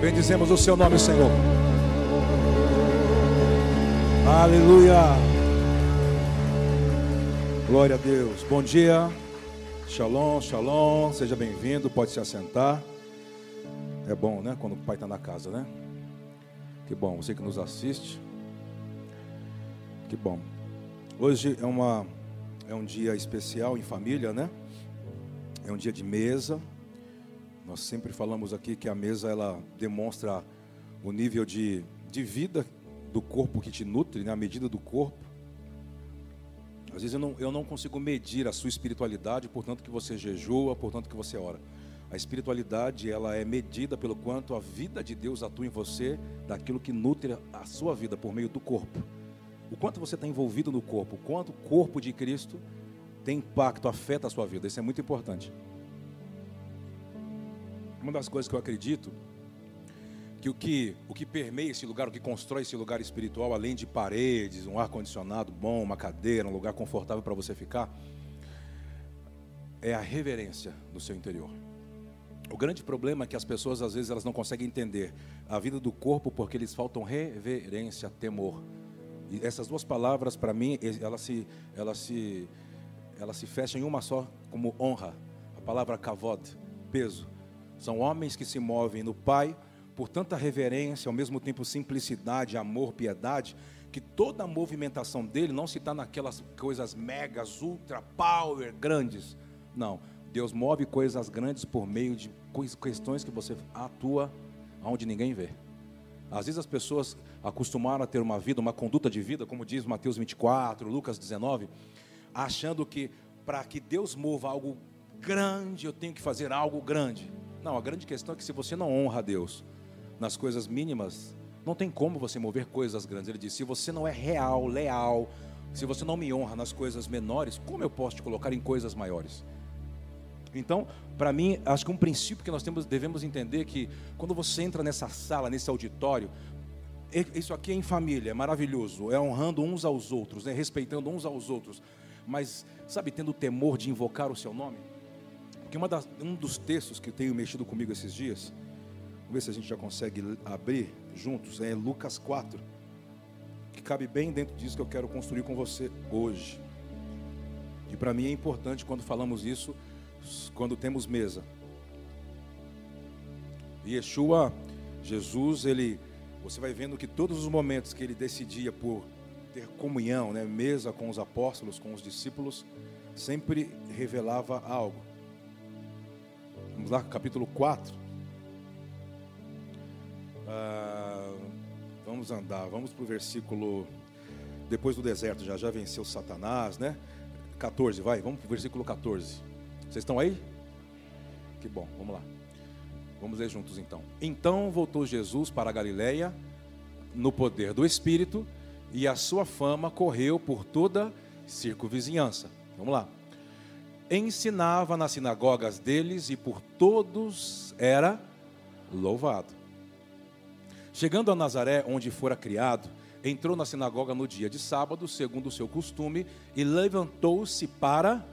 Bendizemos o seu nome, Senhor. Aleluia. Glória a Deus. Bom dia. Shalom, shalom. Seja bem-vindo. Pode se assentar. É bom, né? Quando o pai está na casa, né? Que bom. Você que nos assiste. Que bom. Hoje é, uma, é um dia especial em família, né? É um dia de mesa. Nós sempre falamos aqui que a mesa ela demonstra o nível de, de vida do corpo que te nutre, né? a medida do corpo. Às vezes eu não, eu não consigo medir a sua espiritualidade, portanto que você jejua, portanto que você ora. A espiritualidade ela é medida pelo quanto a vida de Deus atua em você, daquilo que nutre a sua vida por meio do corpo. O quanto você está envolvido no corpo, o quanto o corpo de Cristo tem impacto, afeta a sua vida. Isso é muito importante. Uma das coisas que eu acredito que o que o que permeia esse lugar, o que constrói esse lugar espiritual, além de paredes, um ar condicionado bom, uma cadeira, um lugar confortável para você ficar, é a reverência do seu interior. O grande problema é que as pessoas às vezes elas não conseguem entender a vida do corpo porque eles faltam reverência, temor. E essas duas palavras para mim, elas se elas se elas se fecham em uma só como honra. A palavra kavod, peso. São homens que se movem no Pai por tanta reverência, ao mesmo tempo simplicidade, amor, piedade, que toda a movimentação dele não se está naquelas coisas megas, ultra power, grandes. Não. Deus move coisas grandes por meio de questões que você atua onde ninguém vê. Às vezes as pessoas acostumaram a ter uma vida, uma conduta de vida, como diz Mateus 24, Lucas 19, achando que para que Deus mova algo grande, eu tenho que fazer algo grande. Não, a grande questão é que se você não honra a Deus nas coisas mínimas, não tem como você mover coisas grandes. Ele disse: se você não é real, leal, se você não me honra nas coisas menores, como eu posso te colocar em coisas maiores? Então, para mim, acho que um princípio que nós temos, devemos entender é que quando você entra nessa sala, nesse auditório, isso aqui é em família, é maravilhoso, é honrando uns aos outros, é respeitando uns aos outros, mas sabe, tendo o temor de invocar o seu nome? Porque das, um dos textos que tenho mexido comigo esses dias, vamos ver se a gente já consegue abrir juntos, é Lucas 4, que cabe bem dentro disso que eu quero construir com você hoje. E para mim é importante quando falamos isso, quando temos mesa. Yeshua, Jesus, ele, você vai vendo que todos os momentos que ele decidia por ter comunhão, né, mesa com os apóstolos, com os discípulos, sempre revelava algo. Vamos lá, capítulo 4. Ah, vamos andar, vamos para o versículo. Depois do deserto, já já venceu Satanás, né? 14, vai, vamos para o versículo 14. Vocês estão aí? Que bom, vamos lá. Vamos ler juntos então. Então voltou Jesus para a Galiléia no poder do Espírito, e a sua fama correu por toda circunvizinhança. Vamos lá ensinava nas sinagogas deles e por todos era louvado. Chegando a Nazaré, onde fora criado, entrou na sinagoga no dia de sábado, segundo o seu costume, e levantou-se para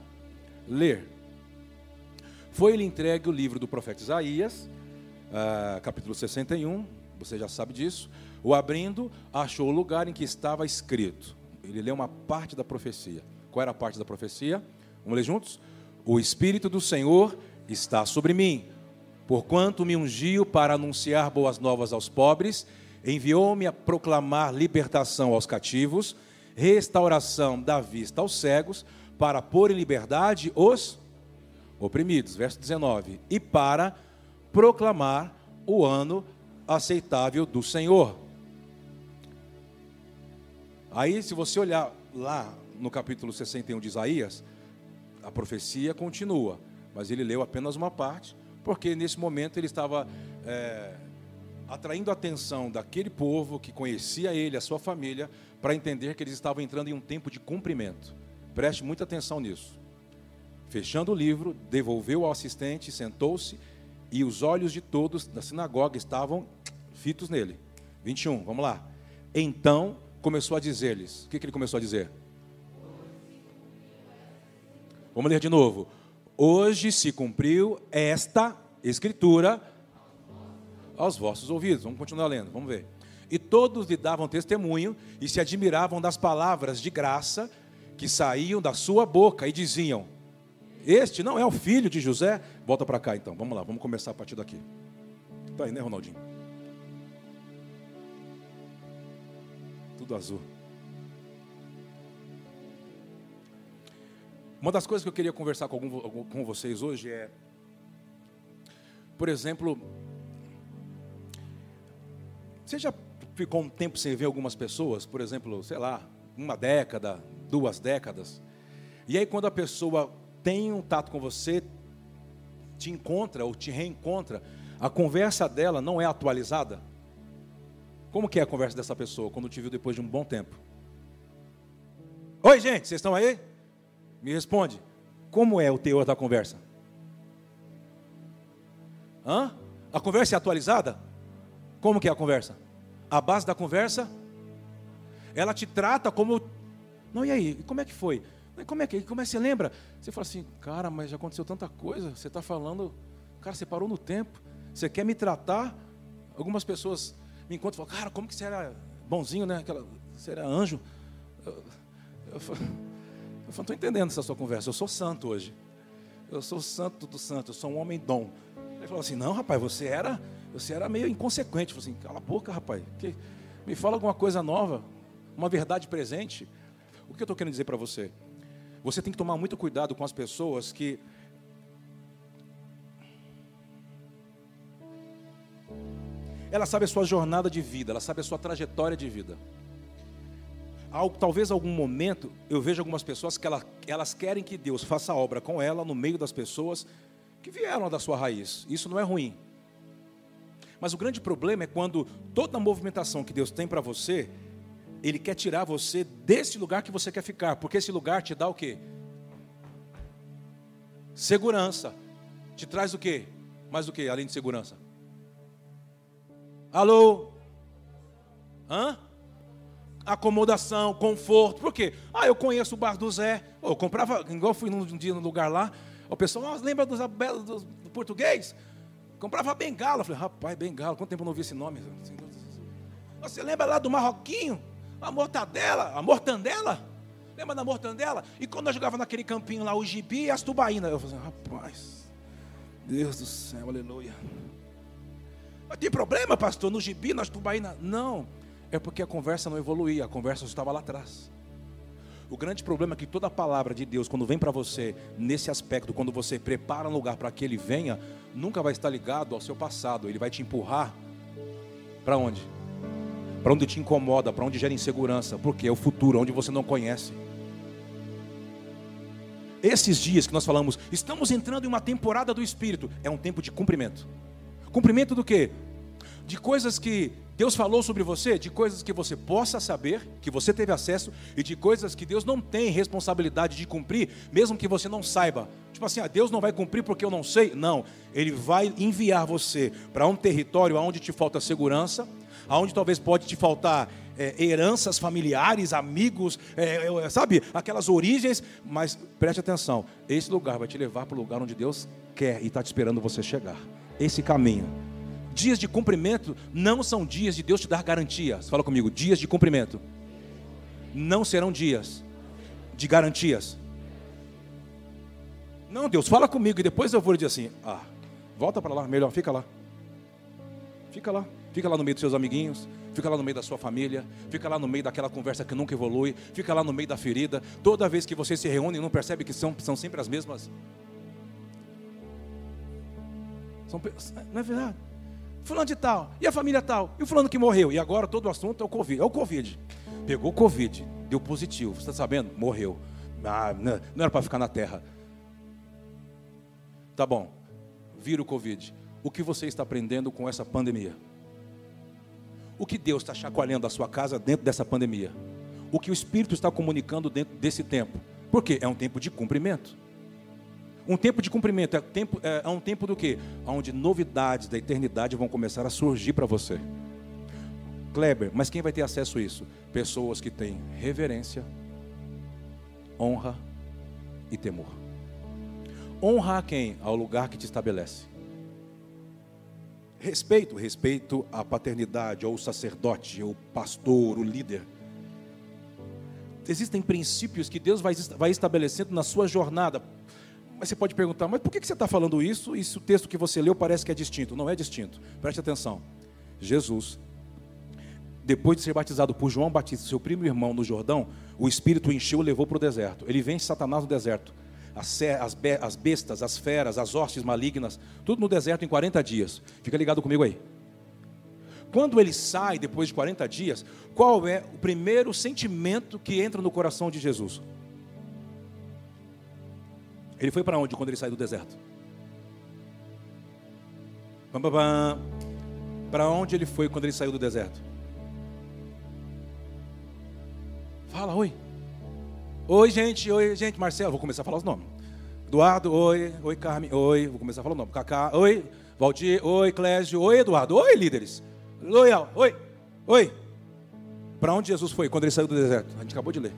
ler. Foi-lhe entregue o livro do profeta Isaías, uh, capítulo 61, você já sabe disso. O abrindo, achou o lugar em que estava escrito. Ele leu uma parte da profecia. Qual era a parte da profecia? Vamos ler juntos? O Espírito do Senhor está sobre mim, porquanto me ungiu para anunciar boas novas aos pobres, enviou-me a proclamar libertação aos cativos, restauração da vista aos cegos, para pôr em liberdade os oprimidos. Verso 19. E para proclamar o ano aceitável do Senhor. Aí, se você olhar lá no capítulo 61 de Isaías, a profecia continua, mas ele leu apenas uma parte, porque nesse momento ele estava é, atraindo a atenção daquele povo que conhecia ele, a sua família, para entender que eles estavam entrando em um tempo de cumprimento. Preste muita atenção nisso. Fechando o livro, devolveu ao assistente, sentou-se e os olhos de todos da sinagoga estavam fitos nele. 21, vamos lá. Então começou a dizer-lhes: o que, que ele começou a dizer? Vamos ler de novo. Hoje se cumpriu esta escritura aos vossos ouvidos. Vamos continuar lendo, vamos ver. E todos lhe davam testemunho e se admiravam das palavras de graça que saíam da sua boca e diziam: Este não é o filho de José? Volta para cá então, vamos lá, vamos começar a partir daqui. Está aí, né, Ronaldinho? Tudo azul. Uma das coisas que eu queria conversar com, algum, com vocês hoje é, por exemplo, você já ficou um tempo sem ver algumas pessoas, por exemplo, sei lá, uma década, duas décadas, e aí quando a pessoa tem um tato com você, te encontra ou te reencontra, a conversa dela não é atualizada? Como que é a conversa dessa pessoa quando te viu depois de um bom tempo? Oi, gente, vocês estão aí? Me responde. Como é o teor da conversa? Hã? A conversa é atualizada? Como que é a conversa? A base da conversa, ela te trata como. Não, e aí? Como é que foi? Como é que, como é que você lembra? Você fala assim, cara, mas já aconteceu tanta coisa. Você está falando, cara, você parou no tempo. Você quer me tratar? Algumas pessoas me encontram e falam, cara, como que você era bonzinho, né? Aquela, você era anjo. Eu, eu, eu não estou entendendo essa sua conversa. Eu sou santo hoje. Eu sou santo do santo. Eu sou um homem dom. Ele falou assim: Não, rapaz, você era, você era meio inconsequente. Eu falei assim: Cala a boca, rapaz. Que, me fala alguma coisa nova, uma verdade presente. O que eu estou querendo dizer para você? Você tem que tomar muito cuidado com as pessoas que ela sabe a sua jornada de vida, ela sabe a sua trajetória de vida talvez algum momento eu vejo algumas pessoas que ela, elas querem que Deus faça obra com ela no meio das pessoas que vieram da sua raiz. Isso não é ruim. Mas o grande problema é quando toda a movimentação que Deus tem para você, Ele quer tirar você desse lugar que você quer ficar, porque esse lugar te dá o quê? Segurança. Te traz o quê? Mais o quê, além de segurança? Alô? Hã? Acomodação, conforto. Por quê? Ah, eu conheço o bar do Zé. eu comprava, igual fui num dia no lugar lá, o pessoal, oh, lembra dos, do, do português? Comprava bengala. Eu falei, rapaz, bengala, quanto tempo eu não vi esse nome? Você lembra lá do Marroquinho? A mortadela, a mortandela? Lembra da mortandela? E quando eu jogava naquele campinho lá, o gibi e as tubaínas. Eu falei, rapaz, Deus do céu, aleluia. Mas tem problema, pastor, no gibi, nas tubaínas? Não. É porque a conversa não evoluía, a conversa estava lá atrás. O grande problema é que toda a palavra de Deus, quando vem para você nesse aspecto, quando você prepara um lugar para que ele venha, nunca vai estar ligado ao seu passado, ele vai te empurrar para onde? Para onde te incomoda, para onde gera insegurança, porque é o futuro, onde você não conhece. Esses dias que nós falamos, estamos entrando em uma temporada do Espírito, é um tempo de cumprimento. Cumprimento do que? De coisas que Deus falou sobre você de coisas que você possa saber, que você teve acesso, e de coisas que Deus não tem responsabilidade de cumprir, mesmo que você não saiba. Tipo assim, ah, Deus não vai cumprir porque eu não sei. Não, Ele vai enviar você para um território onde te falta segurança, aonde talvez pode te faltar é, heranças familiares, amigos, é, é, sabe, aquelas origens, mas preste atenção, esse lugar vai te levar para o lugar onde Deus quer e está te esperando você chegar. Esse caminho Dias de cumprimento não são dias de Deus te dar garantias. Fala comigo, dias de cumprimento não serão dias de garantias. Não, Deus, fala comigo e depois eu vou dizer assim: ah, volta para lá, melhor, fica lá. Fica lá, fica lá no meio dos seus amiguinhos, fica lá no meio da sua família, fica lá no meio daquela conversa que nunca evolui, fica lá no meio da ferida. Toda vez que você se reúne, não percebe que são, são sempre as mesmas. São, não é verdade? Fulano de tal, e a família tal, e o fulano que morreu. E agora todo o assunto é o Covid. É o Covid. Pegou Covid, deu positivo. Você está sabendo? Morreu. Ah, não era para ficar na terra. Tá bom. Vira o Covid. O que você está aprendendo com essa pandemia? O que Deus está chacoalhando a sua casa dentro dessa pandemia? O que o Espírito está comunicando dentro desse tempo? Porque é um tempo de cumprimento. Um tempo de cumprimento é, tempo, é, é um tempo do que? Onde novidades da eternidade vão começar a surgir para você. Kleber, mas quem vai ter acesso a isso? Pessoas que têm reverência, honra e temor. Honra a quem? Ao lugar que te estabelece. Respeito, respeito à paternidade, ao sacerdote, ao pastor, o líder. Existem princípios que Deus vai, vai estabelecendo na sua jornada. Mas você pode perguntar, mas por que você está falando isso? E se o texto que você leu parece que é distinto? Não é distinto. Preste atenção. Jesus, depois de ser batizado por João Batista, seu primo irmão no Jordão, o Espírito encheu e levou para o deserto. Ele vence Satanás no deserto. As bestas, as feras, as hostes malignas, tudo no deserto em 40 dias. Fica ligado comigo aí. Quando ele sai depois de 40 dias, qual é o primeiro sentimento que entra no coração de Jesus? Ele foi para onde quando ele saiu do deserto? Para onde ele foi quando ele saiu do deserto? Fala, oi. Oi, gente, oi, gente, Marcelo, vou começar a falar os nomes. Eduardo, oi, oi, Carmen, oi, vou começar a falar o nome. Cacá, oi, Valdir, oi, Clésio, oi, Eduardo, oi, líderes. Loyal, oi, oi. Para onde Jesus foi quando ele saiu do deserto? A gente acabou de ler.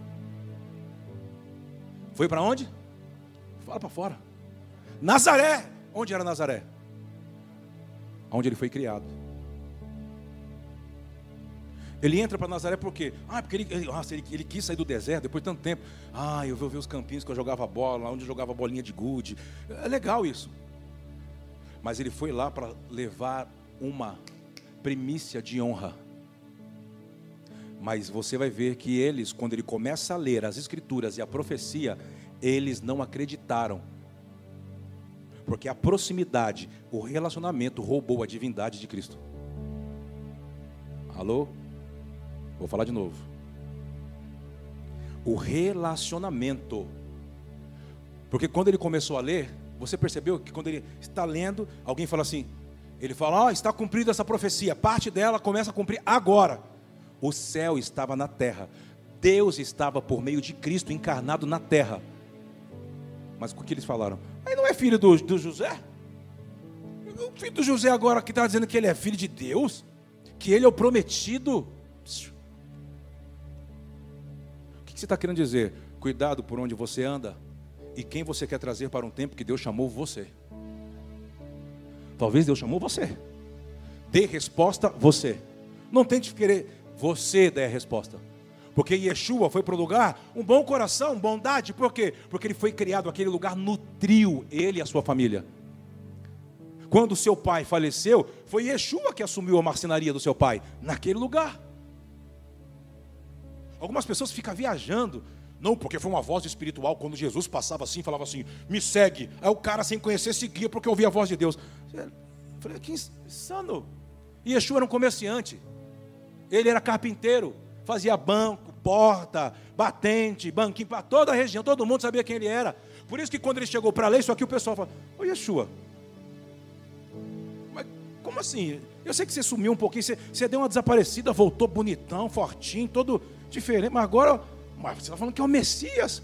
Foi para onde? Fala para fora. Nazaré. Onde era Nazaré? Onde ele foi criado. Ele entra para Nazaré por quê? Ah, porque ele, ele, nossa, ele, ele, quis sair do deserto depois de tanto tempo. Ah, eu vou ver os campinhos que eu jogava bola, onde eu jogava bolinha de gude. É legal isso. Mas ele foi lá para levar uma primícia de honra. Mas você vai ver que eles, quando ele começa a ler as escrituras e a profecia, eles não acreditaram. Porque a proximidade, o relacionamento roubou a divindade de Cristo. Alô? Vou falar de novo. O relacionamento. Porque quando ele começou a ler, você percebeu que quando ele está lendo, alguém fala assim: ele fala: oh, está cumprida essa profecia, parte dela começa a cumprir agora. O céu estava na terra, Deus estava por meio de Cristo encarnado na terra. Mas o que eles falaram? Aí não é filho do, do José? O filho do José agora que está dizendo que ele é filho de Deus? Que ele é o prometido? O que você está querendo dizer? Cuidado por onde você anda e quem você quer trazer para um tempo que Deus chamou você. Talvez Deus chamou você. Dê resposta você. Não tente querer você dar a resposta. Porque Yeshua foi para o lugar, um bom coração, bondade, por quê? Porque ele foi criado, aquele lugar nutriu ele e a sua família. Quando seu pai faleceu, foi Yeshua que assumiu a marcenaria do seu pai, naquele lugar. Algumas pessoas ficam viajando, não, porque foi uma voz espiritual. Quando Jesus passava assim, falava assim: me segue. Aí o cara, sem conhecer, seguia porque ouvia a voz de Deus. Eu falei: que insano. Yeshua era um comerciante. Ele era carpinteiro. Fazia banco, porta, batente, banquinho para toda a região. Todo mundo sabia quem ele era. Por isso que quando ele chegou para a lei, só que o pessoal fala: Ô Yeshua, mas como assim? Eu sei que você sumiu um pouquinho, você, você deu uma desaparecida, voltou bonitão, fortinho, todo diferente, mas agora mas você está falando que é o Messias.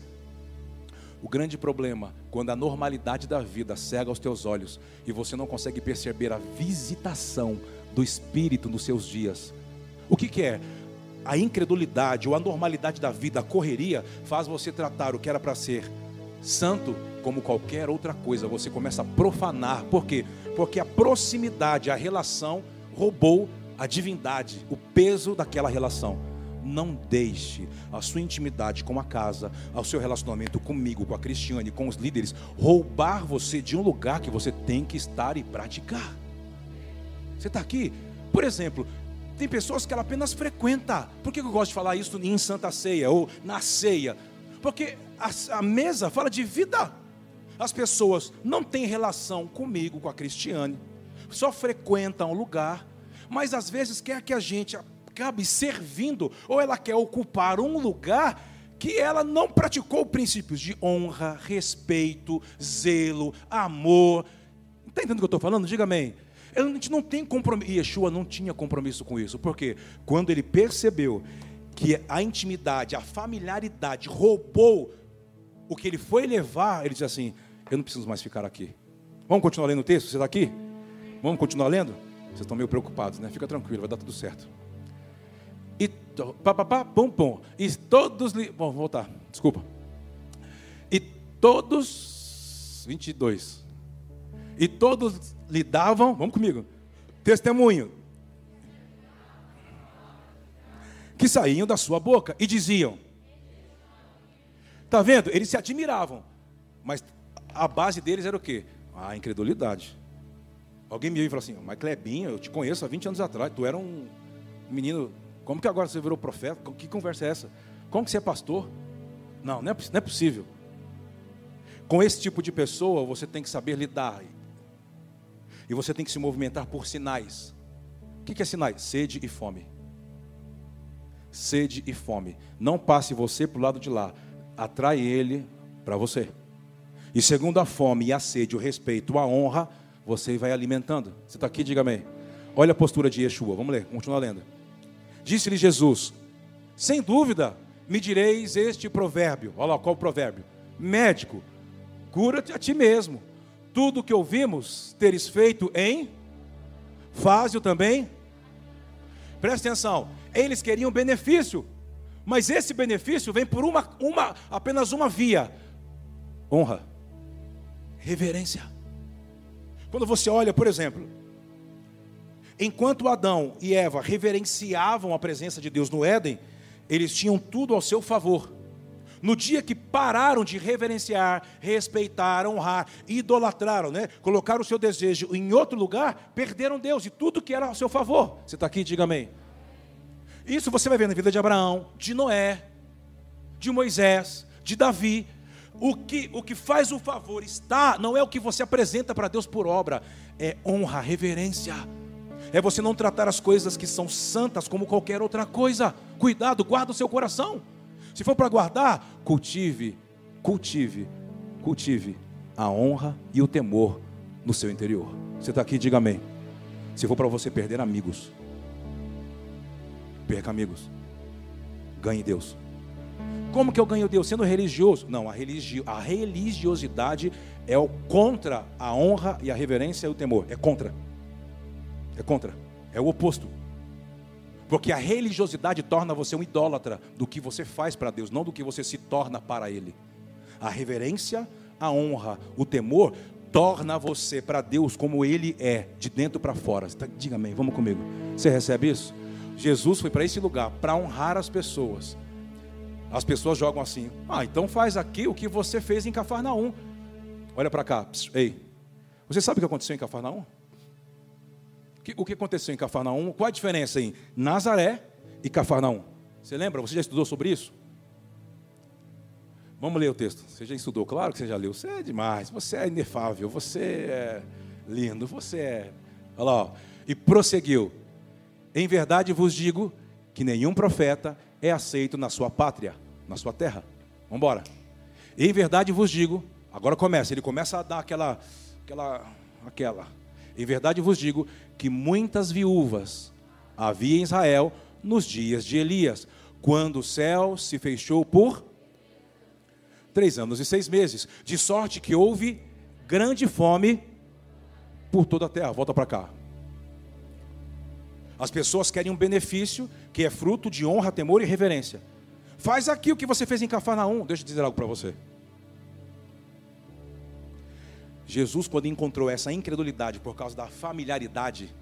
O grande problema, quando a normalidade da vida cega aos teus olhos e você não consegue perceber a visitação do Espírito nos seus dias. O que, que é? A incredulidade ou a normalidade da vida, a correria, faz você tratar o que era para ser santo como qualquer outra coisa. Você começa a profanar. Por quê? Porque a proximidade, a relação roubou a divindade, o peso daquela relação não deixe a sua intimidade com a casa, o seu relacionamento comigo, com a Cristiane, com os líderes, roubar você de um lugar que você tem que estar e praticar. Você está aqui? Por exemplo, tem pessoas que ela apenas frequenta. Por que eu gosto de falar isso em Santa Ceia ou na ceia? Porque a, a mesa fala de vida. As pessoas não têm relação comigo, com a Cristiane, só frequentam o lugar, mas às vezes quer que a gente acabe servindo, ou ela quer ocupar um lugar que ela não praticou princípios de honra, respeito, zelo, amor. Está entendendo o que eu estou falando? Diga amém. A gente não tem compromisso. Yeshua não tinha compromisso com isso. Porque quando ele percebeu que a intimidade, a familiaridade roubou o que ele foi levar, ele disse assim: Eu não preciso mais ficar aqui. Vamos continuar lendo o texto? Você está aqui? Vamos continuar lendo? Vocês estão meio preocupados, né? Fica tranquilo, vai dar tudo certo. E pá, pá, pá, pum, pum. E todos. Bom, vou voltar, desculpa. E todos. 22. E todos lhe davam, vamos comigo. Testemunho. Que saíam da sua boca e diziam: Está vendo? Eles se admiravam. Mas a base deles era o quê? A incredulidade. Alguém me viu e falou assim: Mas Clebinho, eu te conheço há 20 anos atrás. Tu era um menino. Como que agora você virou profeta? Que conversa é essa? Como que você é pastor? Não, não é, não é possível. Com esse tipo de pessoa, você tem que saber lidar. E você tem que se movimentar por sinais. O que é sinais? Sede e fome. Sede e fome. Não passe você para o lado de lá. Atrai ele para você. E segundo a fome e a sede, o respeito, a honra, você vai alimentando. Você está aqui, diga amém. Olha a postura de Yeshua. Vamos ler, continua lendo. Disse-lhe Jesus: Sem dúvida, me direis este provérbio. Olha lá, qual o provérbio? Médico, cura-te a ti mesmo. Tudo que ouvimos teres feito em faz-o também. Presta atenção. Eles queriam benefício, mas esse benefício vem por uma, uma apenas uma via: honra, reverência. Quando você olha, por exemplo, enquanto Adão e Eva reverenciavam a presença de Deus no Éden, eles tinham tudo ao seu favor. No dia que pararam de reverenciar, respeitar, honrar, idolatraram, né? colocaram o seu desejo em outro lugar, perderam Deus e tudo que era ao seu favor. Você está aqui, diga amém. Isso você vai ver na vida de Abraão, de Noé, de Moisés, de Davi. O que, o que faz o favor está, não é o que você apresenta para Deus por obra, é honra, reverência. É você não tratar as coisas que são santas como qualquer outra coisa. Cuidado, guarda o seu coração. Se for para guardar, cultive, cultive, cultive a honra e o temor no seu interior. Você está aqui, diga amém. Se for para você perder amigos, perca amigos, ganhe Deus. Como que eu ganho Deus? Sendo religioso? Não, a, religi a religiosidade é o contra a honra e a reverência e o temor. É contra. É contra. É o oposto. Porque a religiosidade torna você um idólatra do que você faz para Deus, não do que você se torna para Ele. A reverência, a honra, o temor torna você para Deus como Ele é, de dentro para fora. Tá, diga amém, vamos comigo. Você recebe isso? Jesus foi para esse lugar para honrar as pessoas. As pessoas jogam assim: ah, então faz aqui o que você fez em Cafarnaum. Olha para cá, ei. Você sabe o que aconteceu em Cafarnaum? O que aconteceu em Cafarnaum? Qual a diferença em Nazaré e Cafarnaum? Você lembra? Você já estudou sobre isso? Vamos ler o texto. Você já estudou? Claro que você já leu. Você é demais. Você é inefável. Você é lindo. Você é. Olha lá. Ó. E prosseguiu. Em verdade vos digo que nenhum profeta é aceito na sua pátria, na sua terra. Vamos embora. Em verdade vos digo. Agora começa. Ele começa a dar aquela, aquela, aquela. Em verdade vos digo que muitas viúvas havia em Israel nos dias de Elias, quando o céu se fechou por três anos e seis meses, de sorte que houve grande fome por toda a terra. Volta para cá. As pessoas querem um benefício que é fruto de honra, temor e reverência. Faz aqui o que você fez em Cafarnaum. Deixa eu dizer algo para você. Jesus, quando encontrou essa incredulidade por causa da familiaridade,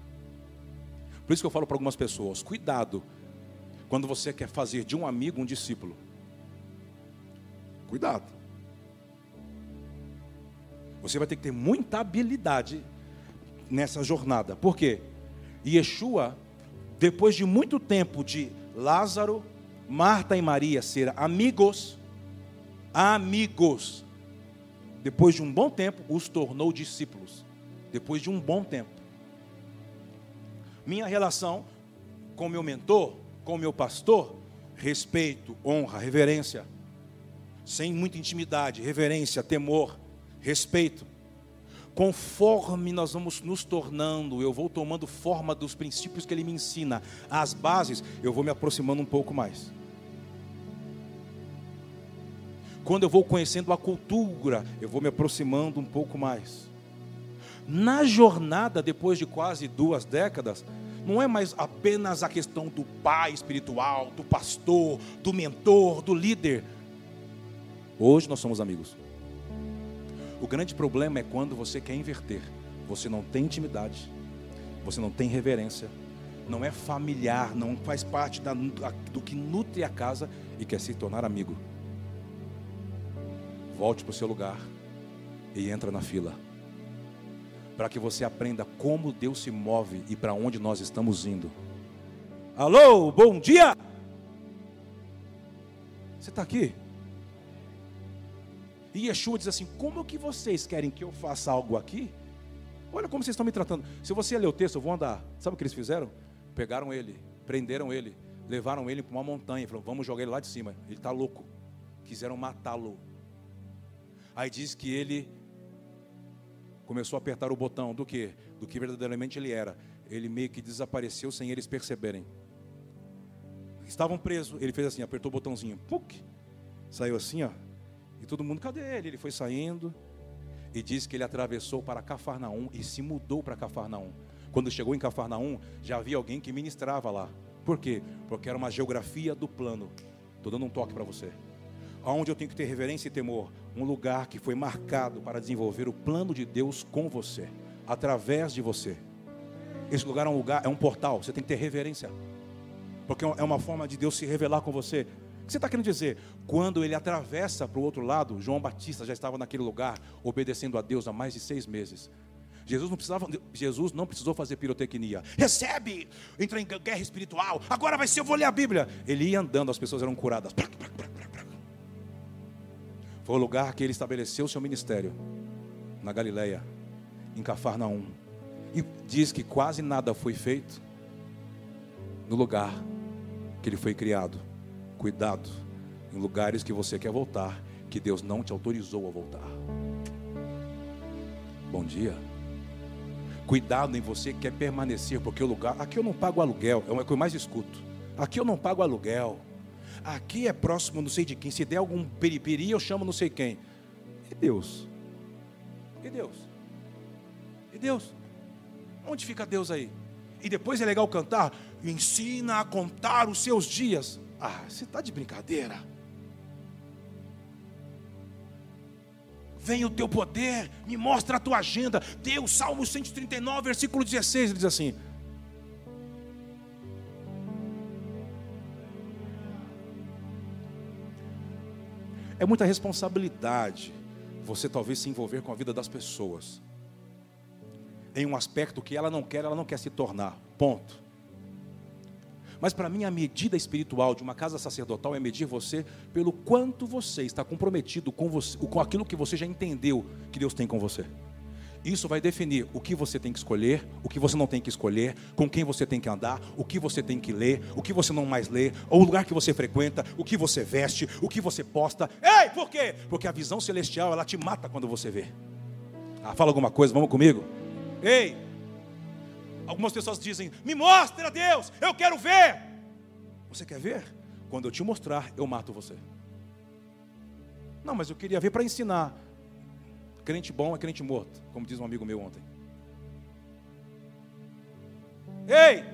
por isso que eu falo para algumas pessoas: cuidado quando você quer fazer de um amigo um discípulo. Cuidado. Você vai ter que ter muita habilidade nessa jornada. Por quê? Yeshua, depois de muito tempo de Lázaro, Marta e Maria ser amigos, amigos, depois de um bom tempo, os tornou discípulos. Depois de um bom tempo. Minha relação com meu mentor, com meu pastor, respeito, honra, reverência. Sem muita intimidade, reverência, temor, respeito. Conforme nós vamos nos tornando, eu vou tomando forma dos princípios que ele me ensina, as bases, eu vou me aproximando um pouco mais quando eu vou conhecendo a cultura, eu vou me aproximando um pouco mais. Na jornada, depois de quase duas décadas, não é mais apenas a questão do pai espiritual, do pastor, do mentor, do líder. Hoje nós somos amigos. O grande problema é quando você quer inverter. Você não tem intimidade, você não tem reverência, não é familiar, não faz parte da, do que nutre a casa e quer se tornar amigo. Volte para o seu lugar e entra na fila. Para que você aprenda como Deus se move e para onde nós estamos indo. Alô, bom dia! Você está aqui? E Yeshua diz assim: Como que vocês querem que eu faça algo aqui? Olha como vocês estão me tratando. Se você ler o texto, eu vou andar. Sabe o que eles fizeram? Pegaram ele, prenderam ele, levaram ele para uma montanha. Falaram: Vamos jogar ele lá de cima. Ele está louco. Quiseram matá-lo. Aí diz que ele começou a apertar o botão do que? Do que verdadeiramente ele era. Ele meio que desapareceu sem eles perceberem. Estavam presos. Ele fez assim, apertou o botãozinho. Puc, saiu assim, ó. E todo mundo, cadê ele? Ele foi saindo. E diz que ele atravessou para Cafarnaum e se mudou para Cafarnaum. Quando chegou em Cafarnaum, já havia alguém que ministrava lá. Por quê? Porque era uma geografia do plano. Estou dando um toque para você. Onde eu tenho que ter reverência e temor? Um lugar que foi marcado para desenvolver o plano de Deus com você, através de você. Esse lugar é um lugar, é um portal. Você tem que ter reverência, porque é uma forma de Deus se revelar com você. O que você está querendo dizer? Quando ele atravessa para o outro lado, João Batista já estava naquele lugar, obedecendo a Deus há mais de seis meses. Jesus não, precisava, Jesus não precisou fazer pirotecnia. Recebe, entra em guerra espiritual. Agora vai ser, eu vou ler a Bíblia. Ele ia andando, as pessoas eram curadas. Foi o lugar que ele estabeleceu o seu ministério, na Galileia, em Cafarnaum. E diz que quase nada foi feito no lugar que ele foi criado. Cuidado em lugares que você quer voltar, que Deus não te autorizou a voltar. Bom dia. Cuidado em você que quer permanecer, porque o lugar. Aqui eu não pago aluguel, é o que eu mais escuto. Aqui eu não pago aluguel. Aqui é próximo não sei de quem. Se der algum periperi, eu chamo não sei quem. E Deus? E Deus? E Deus? Onde fica Deus aí? E depois é legal cantar. Ensina a contar os seus dias. Ah, você está de brincadeira. Vem o teu poder, me mostra a tua agenda. Deus, Salmo 139, versículo 16, ele diz assim: É muita responsabilidade você talvez se envolver com a vida das pessoas. Em um aspecto que ela não quer, ela não quer se tornar. Ponto. Mas para mim a medida espiritual de uma casa sacerdotal é medir você pelo quanto você está comprometido com, você, com aquilo que você já entendeu que Deus tem com você. Isso vai definir o que você tem que escolher, o que você não tem que escolher, com quem você tem que andar, o que você tem que ler, o que você não mais lê, o lugar que você frequenta, o que você veste, o que você posta. Ei, por quê? Porque a visão celestial ela te mata quando você vê. Ah, fala alguma coisa, vamos comigo? Ei, algumas pessoas dizem: Me mostra Deus, eu quero ver. Você quer ver? Quando eu te mostrar, eu mato você. Não, mas eu queria ver para ensinar. Crente bom é crente morto, como diz um amigo meu ontem. Ei,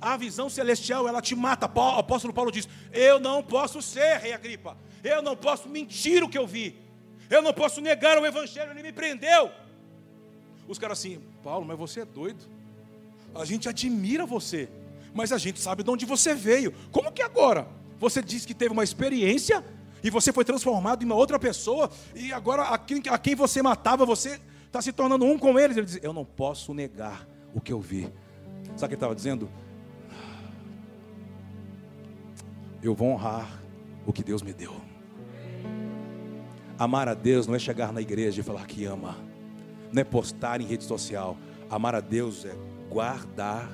a visão celestial ela te mata. O apóstolo Paulo diz: Eu não posso ser, rei Agripa. Eu não posso mentir o que eu vi. Eu não posso negar o evangelho, ele me prendeu. Os caras assim, Paulo, mas você é doido. A gente admira você, mas a gente sabe de onde você veio. Como que agora? Você diz que teve uma experiência e você foi transformado em uma outra pessoa, e agora a quem, a quem você matava, você está se tornando um com eles. Ele diz: Eu não posso negar o que eu vi. Sabe o que ele estava dizendo? Eu vou honrar o que Deus me deu. Amar a Deus não é chegar na igreja e falar que ama, não é postar em rede social. Amar a Deus é guardar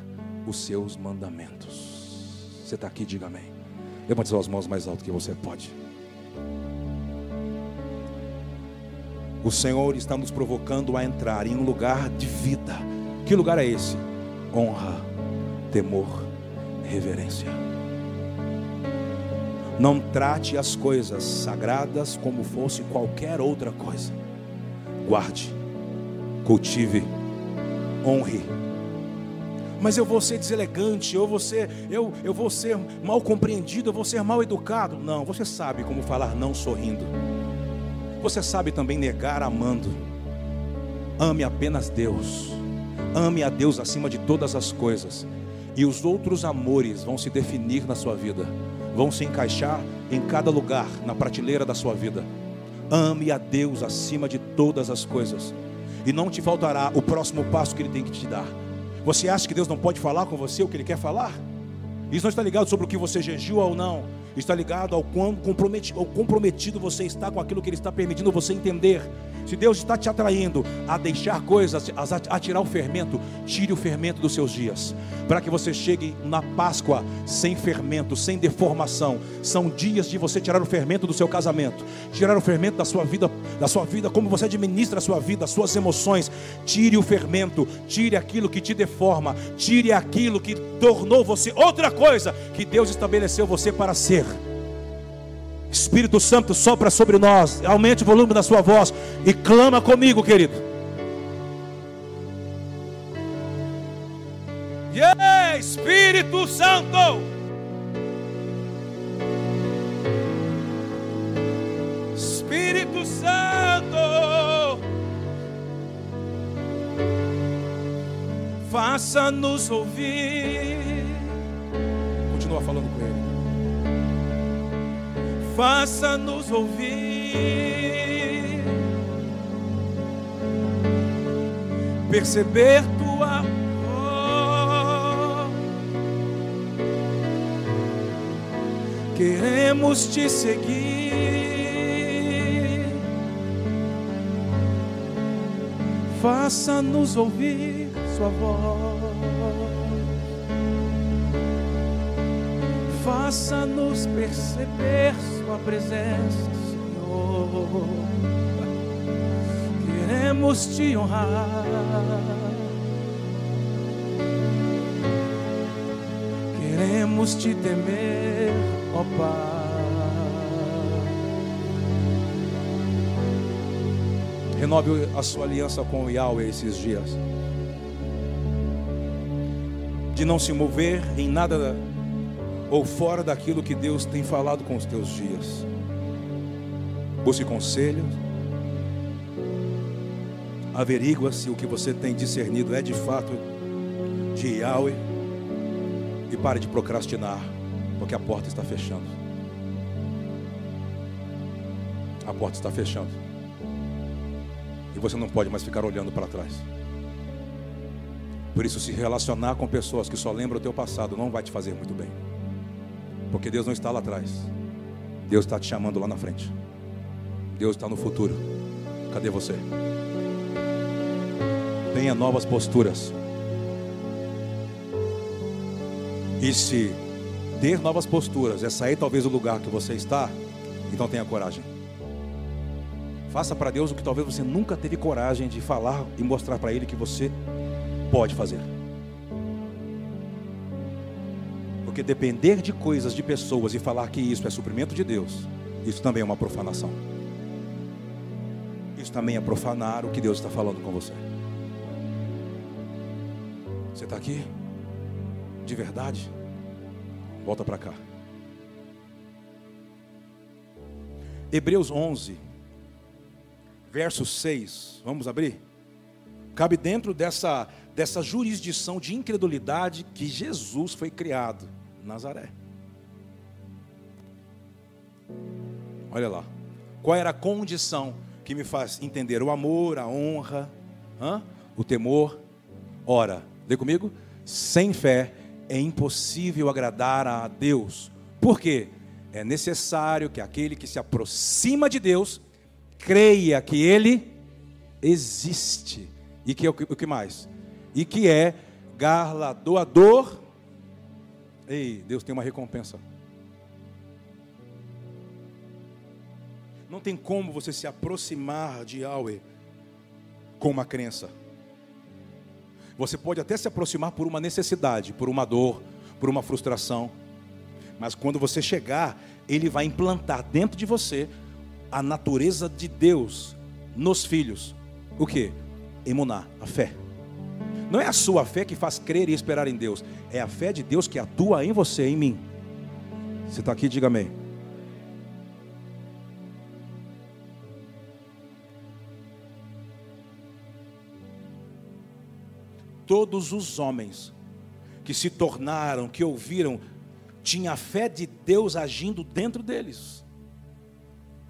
os seus mandamentos. Você está aqui, diga amém. Levante suas mãos mais alto que você pode. O Senhor está nos provocando a entrar em um lugar de vida. Que lugar é esse? Honra, temor, reverência. Não trate as coisas sagradas como fosse qualquer outra coisa. Guarde, cultive, honre. Mas eu vou ser deselegante, eu vou ser, eu, eu vou ser mal compreendido, eu vou ser mal educado. Não, você sabe como falar não sorrindo. Você sabe também negar amando. Ame apenas Deus. Ame a Deus acima de todas as coisas. E os outros amores vão se definir na sua vida, vão se encaixar em cada lugar na prateleira da sua vida. Ame a Deus acima de todas as coisas, e não te faltará o próximo passo que Ele tem que te dar. Você acha que Deus não pode falar com você o que Ele quer falar? Isso não está ligado sobre o que você jejua ou não, está ligado ao quão comprometido, comprometido você está com aquilo que Ele está permitindo você entender. Se Deus está te atraindo a deixar coisas, a tirar o fermento, tire o fermento dos seus dias, para que você chegue na Páscoa sem fermento, sem deformação. São dias de você tirar o fermento do seu casamento, tirar o fermento da sua vida, da sua vida, como você administra a sua vida, as suas emoções. Tire o fermento, tire aquilo que te deforma, tire aquilo que tornou você outra coisa que Deus estabeleceu você para ser. Espírito Santo sopra sobre nós, aumente o volume da sua voz e clama comigo, querido. Yeah, Espírito Santo. Espírito Santo. Faça-nos ouvir. Continua falando com ele faça-nos ouvir, perceber tua voz. Queremos te seguir, faça-nos ouvir sua voz. Faça-nos perceber Sua presença, Senhor. Queremos te honrar. Queremos te temer, ó Pai. Renove a sua aliança com o Yahweh esses dias. De não se mover em nada ou fora daquilo que Deus tem falado com os teus dias. Busque conselhos. Averigua se o que você tem discernido é de fato de Yahweh. E pare de procrastinar, porque a porta está fechando. A porta está fechando. E você não pode mais ficar olhando para trás. Por isso, se relacionar com pessoas que só lembram o teu passado não vai te fazer muito bem. Porque Deus não está lá atrás. Deus está te chamando lá na frente. Deus está no futuro. Cadê você? Tenha novas posturas. E se ter novas posturas é sair talvez do lugar que você está, então tenha coragem. Faça para Deus o que talvez você nunca teve coragem de falar e mostrar para Ele que você pode fazer. Porque depender de coisas, de pessoas e falar que isso é suprimento de Deus, isso também é uma profanação. Isso também é profanar o que Deus está falando com você. Você está aqui? De verdade? Volta para cá. Hebreus 11, verso 6. Vamos abrir? Cabe dentro dessa, dessa jurisdição de incredulidade que Jesus foi criado. Nazaré. Olha lá. Qual era a condição que me faz entender o amor, a honra, hã? o temor? Ora, lê comigo? Sem fé é impossível agradar a Deus. Por quê? É necessário que aquele que se aproxima de Deus creia que Ele existe. E que é o que mais? E que é galardoador Ei, Deus tem uma recompensa. Não tem como você se aproximar de Yahweh com uma crença. Você pode até se aproximar por uma necessidade, por uma dor, por uma frustração. Mas quando você chegar, Ele vai implantar dentro de você a natureza de Deus nos filhos. O que? Emunar, a fé. Não é a sua fé que faz crer e esperar em Deus, é a fé de Deus que atua em você, em mim. Você está aqui, diga amém. todos os homens que se tornaram, que ouviram, tinha a fé de Deus agindo dentro deles.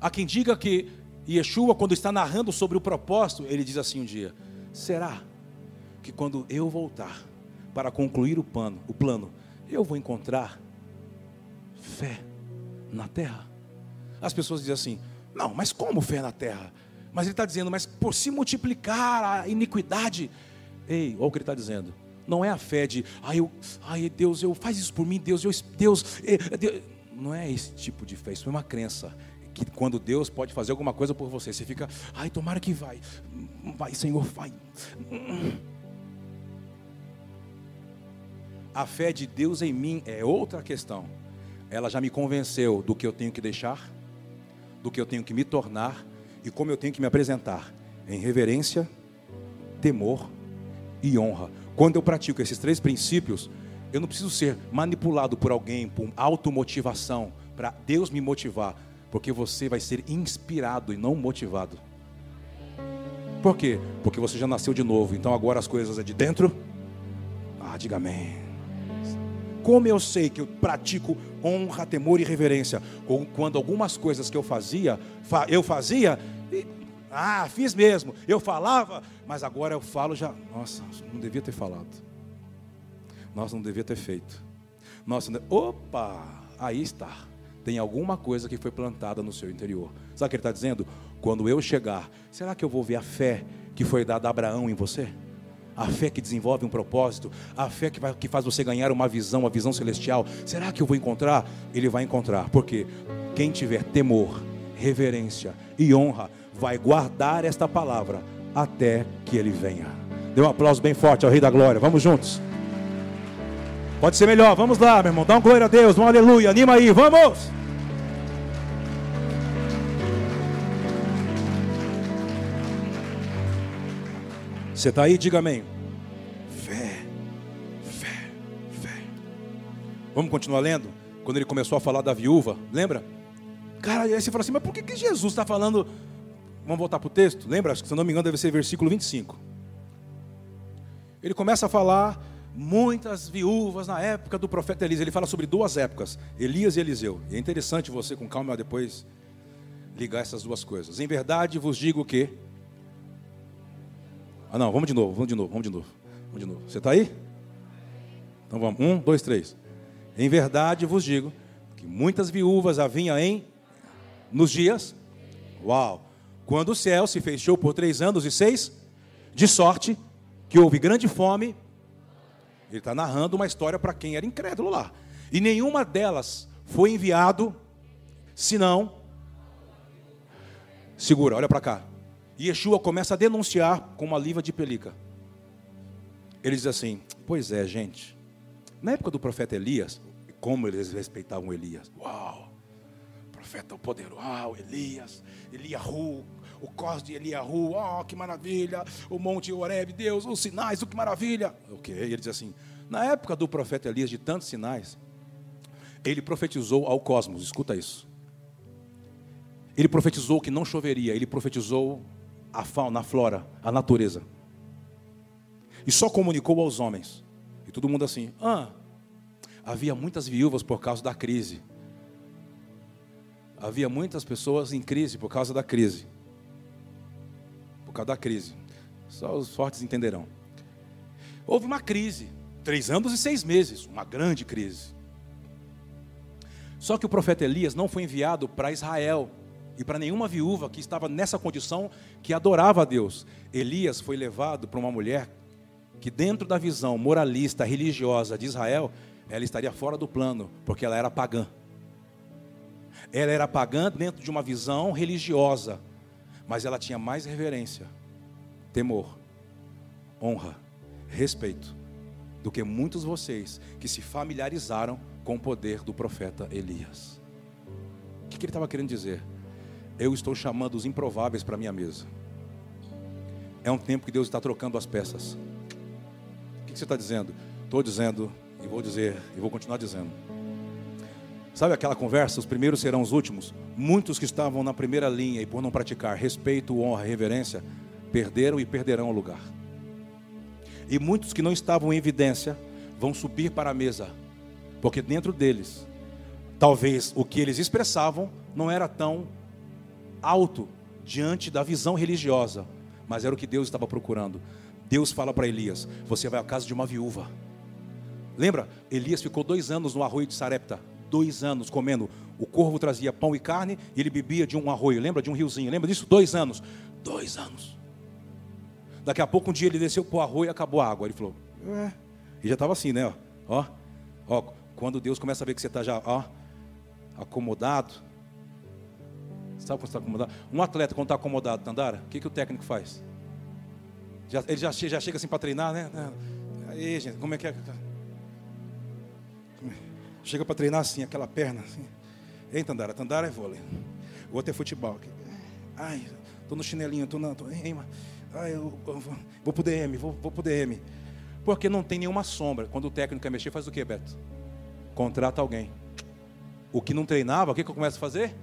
Há quem diga que Yeshua, quando está narrando sobre o propósito, ele diz assim um dia: será que quando eu voltar para concluir o plano, o plano, eu vou encontrar fé na terra? As pessoas dizem assim: não, mas como fé na terra? Mas ele está dizendo, mas por se multiplicar a iniquidade. Ei, olha o que ele está dizendo. Não é a fé de, ai, eu, ai Deus, eu faz isso por mim, Deus, eu, Deus, Deus. Não é esse tipo de fé, isso é uma crença. Que quando Deus pode fazer alguma coisa por você, você fica, ai, tomara que vai, vai, Senhor, vai. A fé de Deus em mim é outra questão. Ela já me convenceu do que eu tenho que deixar, do que eu tenho que me tornar e como eu tenho que me apresentar em reverência, temor e honra. Quando eu pratico esses três princípios, eu não preciso ser manipulado por alguém, por automotivação, para Deus me motivar, porque você vai ser inspirado e não motivado. Por quê? Porque você já nasceu de novo, então agora as coisas é de dentro. Ah, diga amém. Como eu sei que eu pratico honra, temor e reverência, quando algumas coisas que eu fazia, eu fazia, e, ah, fiz mesmo, eu falava, mas agora eu falo já, nossa, não devia ter falado. Nossa, não devia ter feito. Nossa, opa, aí está. Tem alguma coisa que foi plantada no seu interior. Sabe o que ele está dizendo? Quando eu chegar, será que eu vou ver a fé que foi dada a Abraão em você? A fé que desenvolve um propósito, a fé que, vai, que faz você ganhar uma visão, uma visão celestial. Será que eu vou encontrar? Ele vai encontrar, porque quem tiver temor, reverência e honra vai guardar esta palavra até que ele venha. Dê um aplauso bem forte ao Rei da Glória. Vamos juntos. Pode ser melhor. Vamos lá, meu irmão. Dá um glória a Deus. Um aleluia. Anima aí. Vamos. Você está aí? Diga amém. Fé, fé, fé. Vamos continuar lendo? Quando ele começou a falar da viúva, lembra? Cara, aí você fala assim, mas por que, que Jesus está falando? Vamos voltar para o texto? Lembra? Se não me engano, deve ser versículo 25. Ele começa a falar muitas viúvas na época do profeta Elias. Ele fala sobre duas épocas, Elias e Eliseu. E é interessante você, com calma, depois ligar essas duas coisas. Em verdade, vos digo que ah, não, vamos de novo, vamos de novo, vamos de novo. Vamos de novo. Você está aí? Então vamos. Um, dois, três. Em verdade vos digo que muitas viúvas haviam em nos dias. Uau! Quando o céu se fechou por três anos e seis, de sorte que houve grande fome. Ele está narrando uma história para quem era incrédulo lá. E nenhuma delas foi enviado, senão. Segura, olha para cá. E Yeshua começa a denunciar com uma liva de pelica. Ele diz assim: Pois é, gente. Na época do profeta Elias, como eles respeitavam Elias. Uau! Profeta poderoso, uau, Elias, Eliahu, o cos de Eliahu, oh, que maravilha, o monte Oreb, Deus, os sinais, o que maravilha. Ok, ele diz assim: na época do profeta Elias, de tantos sinais, ele profetizou ao cosmos, escuta isso. Ele profetizou que não choveria, ele profetizou a fauna, a flora, a natureza. E só comunicou aos homens. E todo mundo assim: ah, havia muitas viúvas por causa da crise. Havia muitas pessoas em crise por causa da crise. Por causa da crise. Só os fortes entenderão. Houve uma crise, três anos e seis meses, uma grande crise. Só que o profeta Elias não foi enviado para Israel, e para nenhuma viúva que estava nessa condição que adorava a Deus. Elias foi levado para uma mulher que, dentro da visão moralista, religiosa de Israel, ela estaria fora do plano, porque ela era pagã. Ela era pagã dentro de uma visão religiosa, mas ela tinha mais reverência, temor, honra, respeito do que muitos de vocês que se familiarizaram com o poder do profeta Elias. O que ele estava querendo dizer? Eu estou chamando os improváveis para a minha mesa. É um tempo que Deus está trocando as peças. O que você está dizendo? Estou dizendo, e vou dizer, e vou continuar dizendo. Sabe aquela conversa? Os primeiros serão os últimos. Muitos que estavam na primeira linha e por não praticar respeito, honra, reverência, perderam e perderão o lugar. E muitos que não estavam em evidência vão subir para a mesa, porque dentro deles, talvez o que eles expressavam não era tão alto diante da visão religiosa, mas era o que Deus estava procurando. Deus fala para Elias: Você vai à casa de uma viúva. Lembra? Elias ficou dois anos no arroio de Sarepta. Dois anos comendo. O corvo trazia pão e carne e ele bebia de um arroio. Lembra de um riozinho? Lembra disso? Dois anos. Dois anos. Daqui a pouco um dia ele desceu para o arroio e acabou a água. Ele falou: é. E já estava assim, né? Ó, ó, quando Deus começa a ver que você está já ó, acomodado. Sabe quando está acomodado? Um atleta, quando está acomodado, Tandara, o que, que o técnico faz? Já, ele já, já chega assim para treinar, né? Aí, gente, como é que é? Chega para treinar assim, aquela perna assim. Ei, Tandara, Tandara é vôlei. O outro é futebol. Ai, tô no chinelinho, tô na. Tô, ei, ai, eu, eu, vou pro DM, vou, vou pro DM. Porque não tem nenhuma sombra. Quando o técnico quer mexer, faz o que, Beto? Contrata alguém. O que não treinava, o que, que eu começo a fazer?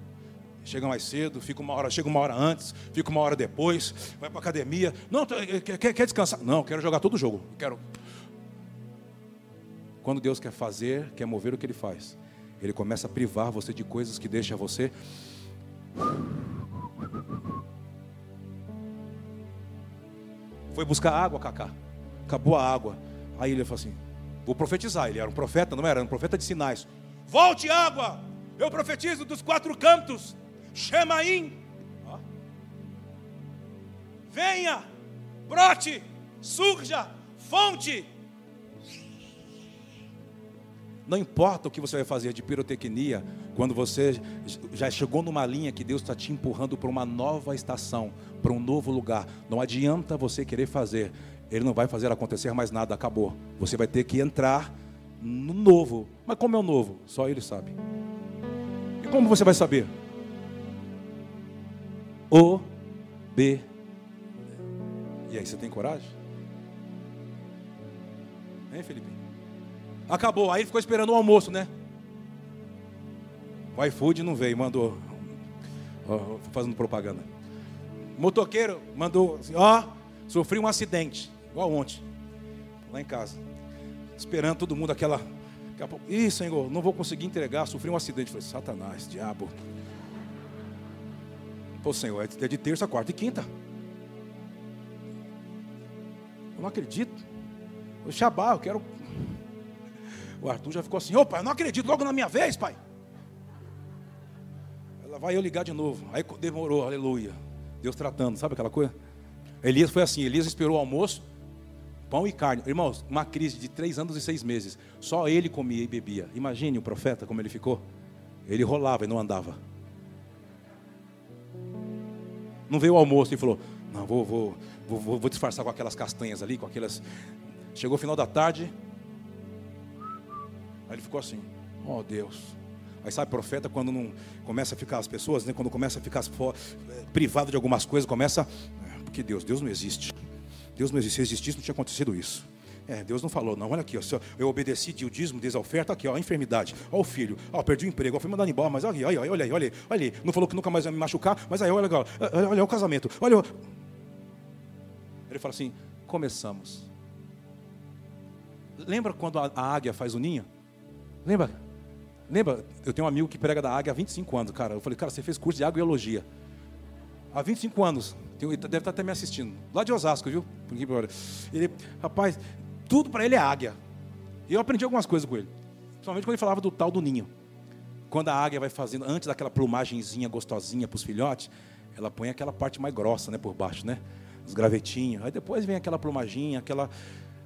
Chega mais cedo, fica uma hora, chega uma hora antes, fica uma hora depois, vai para academia. Não, quer, quer descansar? Não, quero jogar todo o jogo. Quero. Quando Deus quer fazer, quer mover o que Ele faz, Ele começa a privar você de coisas que deixam você. Foi buscar água, Cacá. Acabou a água. Aí ele falou assim: Vou profetizar. Ele era um profeta, não era? Era um profeta de sinais. Volte água! Eu profetizo dos quatro cantos. Shemaim. Venha, brote, surja, fonte. Não importa o que você vai fazer de pirotecnia, quando você já chegou numa linha que Deus está te empurrando para uma nova estação, para um novo lugar. Não adianta você querer fazer, Ele não vai fazer acontecer mais nada, acabou. Você vai ter que entrar no novo. Mas como é o novo? Só Ele sabe. E como você vai saber? O, B. E aí, você tem coragem? Hein, Felipe? Acabou. Aí ficou esperando o almoço, né? O iFood não veio, mandou. Ó, fazendo propaganda. Motoqueiro mandou assim, ó, sofri um acidente, igual ontem, lá em casa. Esperando todo mundo aquela. Ih, Senhor, não vou conseguir entregar, sofri um acidente. falei, Satanás, diabo. Pô, Senhor, é de terça, quarta e quinta. Eu não acredito. O Shabá, eu quero. O Arthur já ficou assim: Ô pai, eu não acredito, logo na minha vez, pai. Ela vai eu ligar de novo. Aí demorou, aleluia. Deus tratando, sabe aquela coisa? Elias foi assim: Elias esperou o almoço, pão e carne. Irmãos, uma crise de três anos e seis meses. Só ele comia e bebia. Imagine o profeta como ele ficou. Ele rolava e não andava. Não veio o almoço e falou: Não, vou, vou, vou, vou disfarçar com aquelas castanhas ali, com aquelas. Chegou o final da tarde. Aí ele ficou assim: Oh Deus. Aí sabe, profeta, quando não começa a ficar as pessoas, né, quando começa a ficar eh, privado de algumas coisas, começa. É, porque Deus, Deus não existe. Deus não existe. Se existisse, não tinha acontecido isso. É, Deus não falou, não. Olha aqui, ó, eu obedeci de o dízimo, diz a oferta, aqui, ó, a enfermidade, ó, o filho, ó, perdi o emprego, ó, fui mandado embora, mas olha, olha, olha, olha, olha, olha, não falou que nunca mais ia me machucar, mas aí, olha, olha, olha, o casamento, olha. Ele fala assim: começamos. Lembra quando a, a águia faz o ninho? Lembra? Lembra? Eu tenho um amigo que prega da águia há 25 anos, cara. Eu falei, cara, você fez curso de agrobiologia. Há 25 anos. Deve estar até me assistindo. Lá de Osasco, viu? Ele, rapaz, tudo para ele é águia. E eu aprendi algumas coisas com ele. Principalmente quando ele falava do tal do ninho. Quando a águia vai fazendo, antes daquela plumagenzinha gostosinha para os filhotes, ela põe aquela parte mais grossa, né, por baixo, né? Os gravetinhos. Aí depois vem aquela plumaginha, aquela.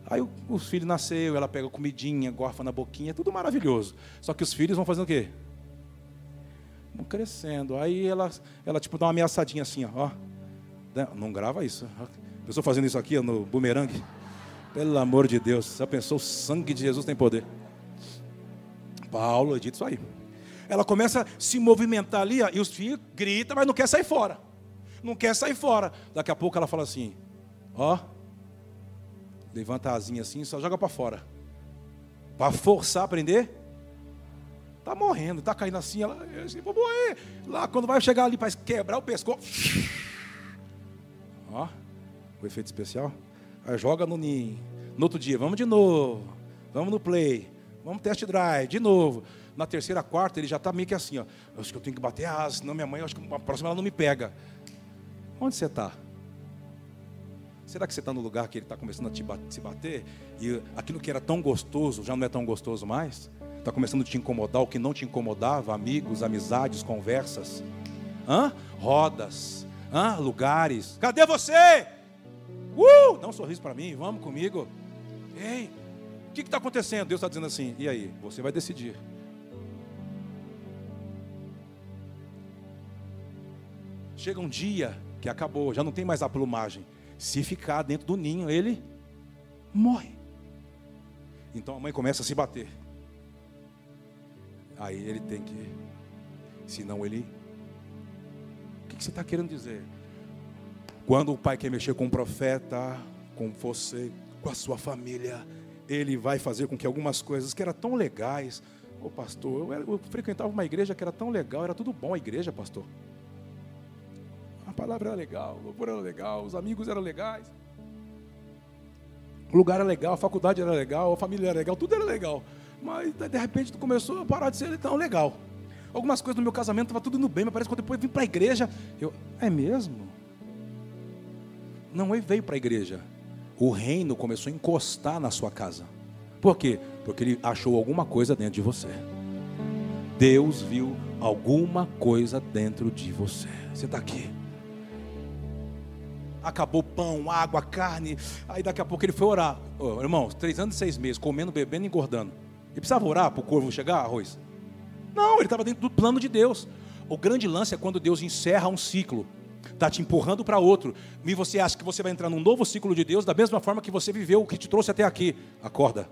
Aí os filhos nasceu, ela pega comidinha, gorfa na boquinha, tudo maravilhoso. Só que os filhos vão fazendo o quê? Vão crescendo. Aí ela, ela tipo dá uma ameaçadinha assim, ó. Não grava isso. Eu estou fazendo isso aqui no bumerangue. Pelo amor de Deus, já pensou? O sangue de Jesus tem poder. Paulo dito isso aí. Ela começa a se movimentar ali, e os filhos gritam, mas não quer sair fora. Não quer sair fora. Daqui a pouco ela fala assim: Ó, levanta a asinha assim, só joga para fora. Para forçar a prender. Tá morrendo, tá caindo assim, ela, assim, vou morrer. Lá quando vai chegar ali para quebrar o pescoço. Ó, o efeito especial. Aí joga no, No outro dia, vamos de novo. Vamos no play. Vamos test drive, de novo. Na terceira, quarta, ele já está meio que assim, ó. Eu acho que eu tenho que bater asa, senão minha mãe, acho que a próxima ela não me pega. Onde você está? Será que você está no lugar que ele está começando a te bater, se bater? E aquilo que era tão gostoso já não é tão gostoso mais? Está começando a te incomodar o que não te incomodava? Amigos, amizades, conversas, Hã? rodas, Hã? lugares. Cadê você? Uh! Dá um sorriso para mim, vamos comigo. Ei, o que está acontecendo? Deus está dizendo assim, e aí? Você vai decidir. Chega um dia que acabou, já não tem mais a plumagem. Se ficar dentro do ninho, ele morre. Então a mãe começa a se bater. Aí ele tem que, senão ele. O que você está querendo dizer? Quando o pai quer mexer com o profeta, com você, com a sua família, ele vai fazer com que algumas coisas que eram tão legais, ô pastor, eu, eu, frequentava uma igreja que era tão legal, era tudo bom a igreja, pastor. A palavra era legal, o louvor era legal, os amigos eram legais. O lugar era legal, a faculdade era legal, a família era legal, tudo era legal. Mas de repente começou a parar de ser tão legal. Algumas coisas no meu casamento estava tudo indo bem, mas parece que depois eu vim para a igreja, eu, é mesmo? Não ele veio para a igreja. O reino começou a encostar na sua casa. Por quê? Porque ele achou alguma coisa dentro de você. Deus viu alguma coisa dentro de você. Você está aqui. Acabou pão, água, carne. Aí daqui a pouco ele foi orar. Oh, irmãos, três anos e seis meses, comendo, bebendo e engordando. Ele precisava orar para o corvo chegar, arroz? Não, ele estava dentro do plano de Deus. O grande lance é quando Deus encerra um ciclo, está te empurrando para outro, e você acha que você vai entrar num novo ciclo de Deus, da mesma forma que você viveu o que te trouxe até aqui. Acorda.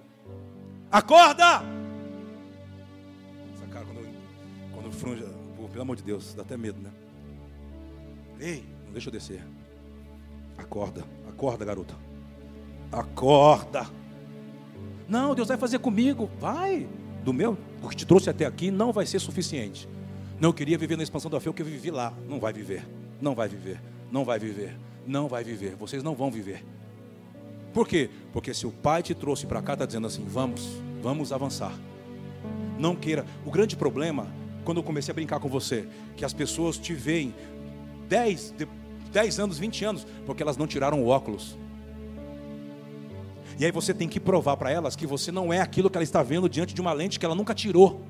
Acorda! Essa cara, quando, quando frunge, pelo amor de Deus, dá até medo, né? Ei, não deixa eu descer. Acorda, acorda, garota. Acorda. Não, Deus vai fazer comigo. Vai. Do meu, o que te trouxe até aqui não vai ser suficiente. Não, eu queria viver na expansão da fé, o que eu vivi lá. Não vai viver. Não vai viver. Não vai viver. Não vai viver. Vocês não vão viver. Por quê? Porque se o pai te trouxe para cá, está dizendo assim: vamos, vamos avançar. Não queira. O grande problema, quando eu comecei a brincar com você, que as pessoas te veem 10, 10 anos, 20 anos, porque elas não tiraram o óculos. E aí você tem que provar para elas que você não é aquilo que ela está vendo diante de uma lente que ela nunca tirou.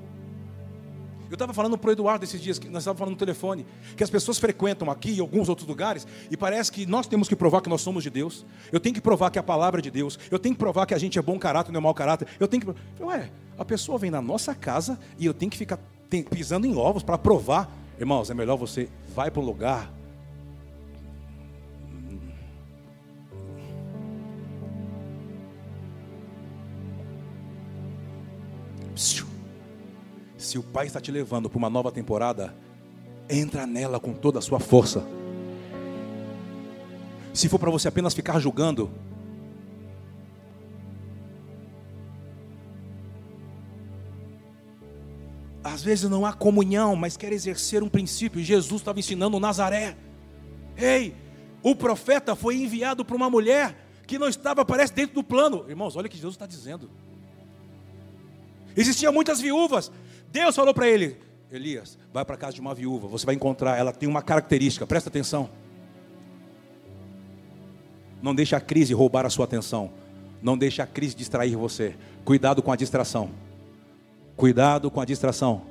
Eu estava falando para o Eduardo esses dias, que nós estávamos falando no telefone, que as pessoas frequentam aqui e alguns outros lugares, e parece que nós temos que provar que nós somos de Deus. Eu tenho que provar que a palavra é de Deus. Eu tenho que provar que a gente é bom caráter, não é mau caráter. Eu tenho que. Ué, a pessoa vem na nossa casa e eu tenho que ficar pisando em ovos para provar. Irmãos, é melhor você vai para um lugar Se o Pai está te levando para uma nova temporada, entra nela com toda a sua força. Se for para você apenas ficar julgando, às vezes não há comunhão, mas quer exercer um princípio. Jesus estava ensinando Nazaré. Ei, o profeta foi enviado para uma mulher que não estava, parece, dentro do plano. Irmãos, olha o que Jesus está dizendo. Existiam muitas viúvas. Deus falou para ele: Elias, vai para casa de uma viúva. Você vai encontrar, ela tem uma característica, presta atenção. Não deixe a crise roubar a sua atenção. Não deixe a crise distrair você. Cuidado com a distração. Cuidado com a distração.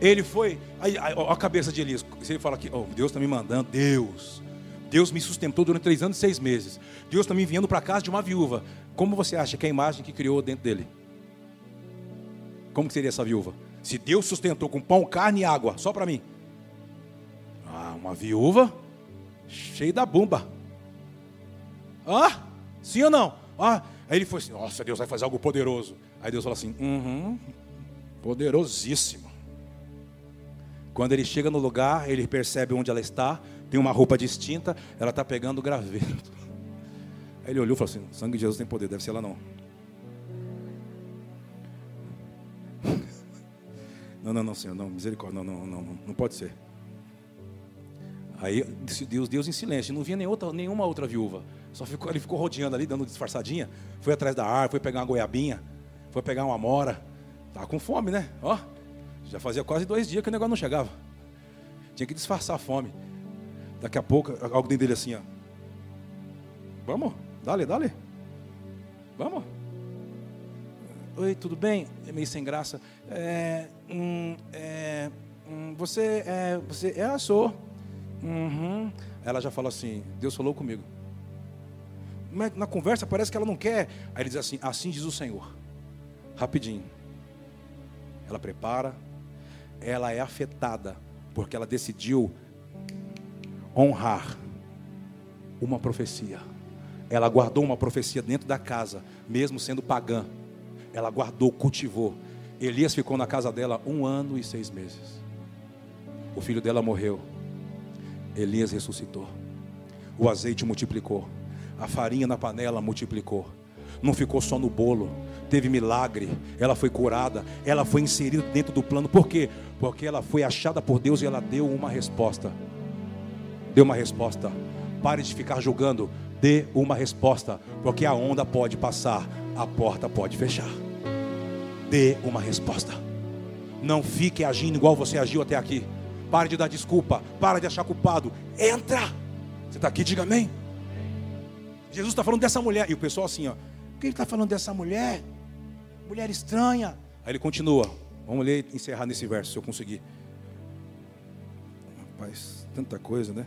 Ele foi. Aí, a cabeça de Elias. Você fala aqui, oh, Deus está me mandando. Deus. Deus me sustentou durante três anos e seis meses. Deus está me enviando para casa de uma viúva. Como você acha que é a imagem que criou dentro dele? Como seria essa viúva? Se Deus sustentou com pão, carne e água, só para mim. Ah, uma viúva cheia da bomba. Ah, sim ou não? Ah, aí ele foi assim: Nossa, Deus vai fazer algo poderoso. Aí Deus fala assim: Uhum, poderosíssimo. Quando ele chega no lugar, ele percebe onde ela está, tem uma roupa distinta, ela está pegando o graveto. Aí ele olhou e falou assim: Sangue de Jesus tem poder, deve ser ela não. Não, não, não, Senhor, não, misericórdia, não, não, não, não, pode ser. Aí Deus, Deus em silêncio, não via nem outra, nenhuma outra viúva. Só ficou, ele ficou rodeando ali, dando disfarçadinha. Foi atrás da árvore, foi pegar uma goiabinha, foi pegar uma mora. Tava com fome, né? Ó, já fazia quase dois dias que o negócio não chegava. Tinha que disfarçar a fome. Daqui a pouco, algo dentro dele assim, ó. Vamos, dale, dale. Vamos. Oi, tudo bem? É meio sem graça. É, hum, é, hum, você é, você é, sou. Uhum. Ela já falou assim, Deus falou comigo. Mas na conversa parece que ela não quer. Aí ele diz assim, assim diz o Senhor. Rapidinho. Ela prepara, ela é afetada, porque ela decidiu honrar uma profecia. Ela guardou uma profecia dentro da casa, mesmo sendo pagã. Ela guardou, cultivou. Elias ficou na casa dela um ano e seis meses. O filho dela morreu. Elias ressuscitou. O azeite multiplicou. A farinha na panela multiplicou. Não ficou só no bolo. Teve milagre. Ela foi curada. Ela foi inserida dentro do plano. Por quê? Porque ela foi achada por Deus e ela deu uma resposta. Deu uma resposta. Pare de ficar julgando. Dê uma resposta. Porque a onda pode passar. A porta pode fechar. Dê uma resposta. Não fique agindo igual você agiu até aqui. Pare de dar desculpa. Para de achar culpado. Entra. Você está aqui, diga amém. Jesus está falando dessa mulher. E o pessoal assim, ó. Por que ele está falando dessa mulher? Mulher estranha. Aí ele continua. Vamos ler e encerrar nesse verso, se eu conseguir. Rapaz, tanta coisa, né?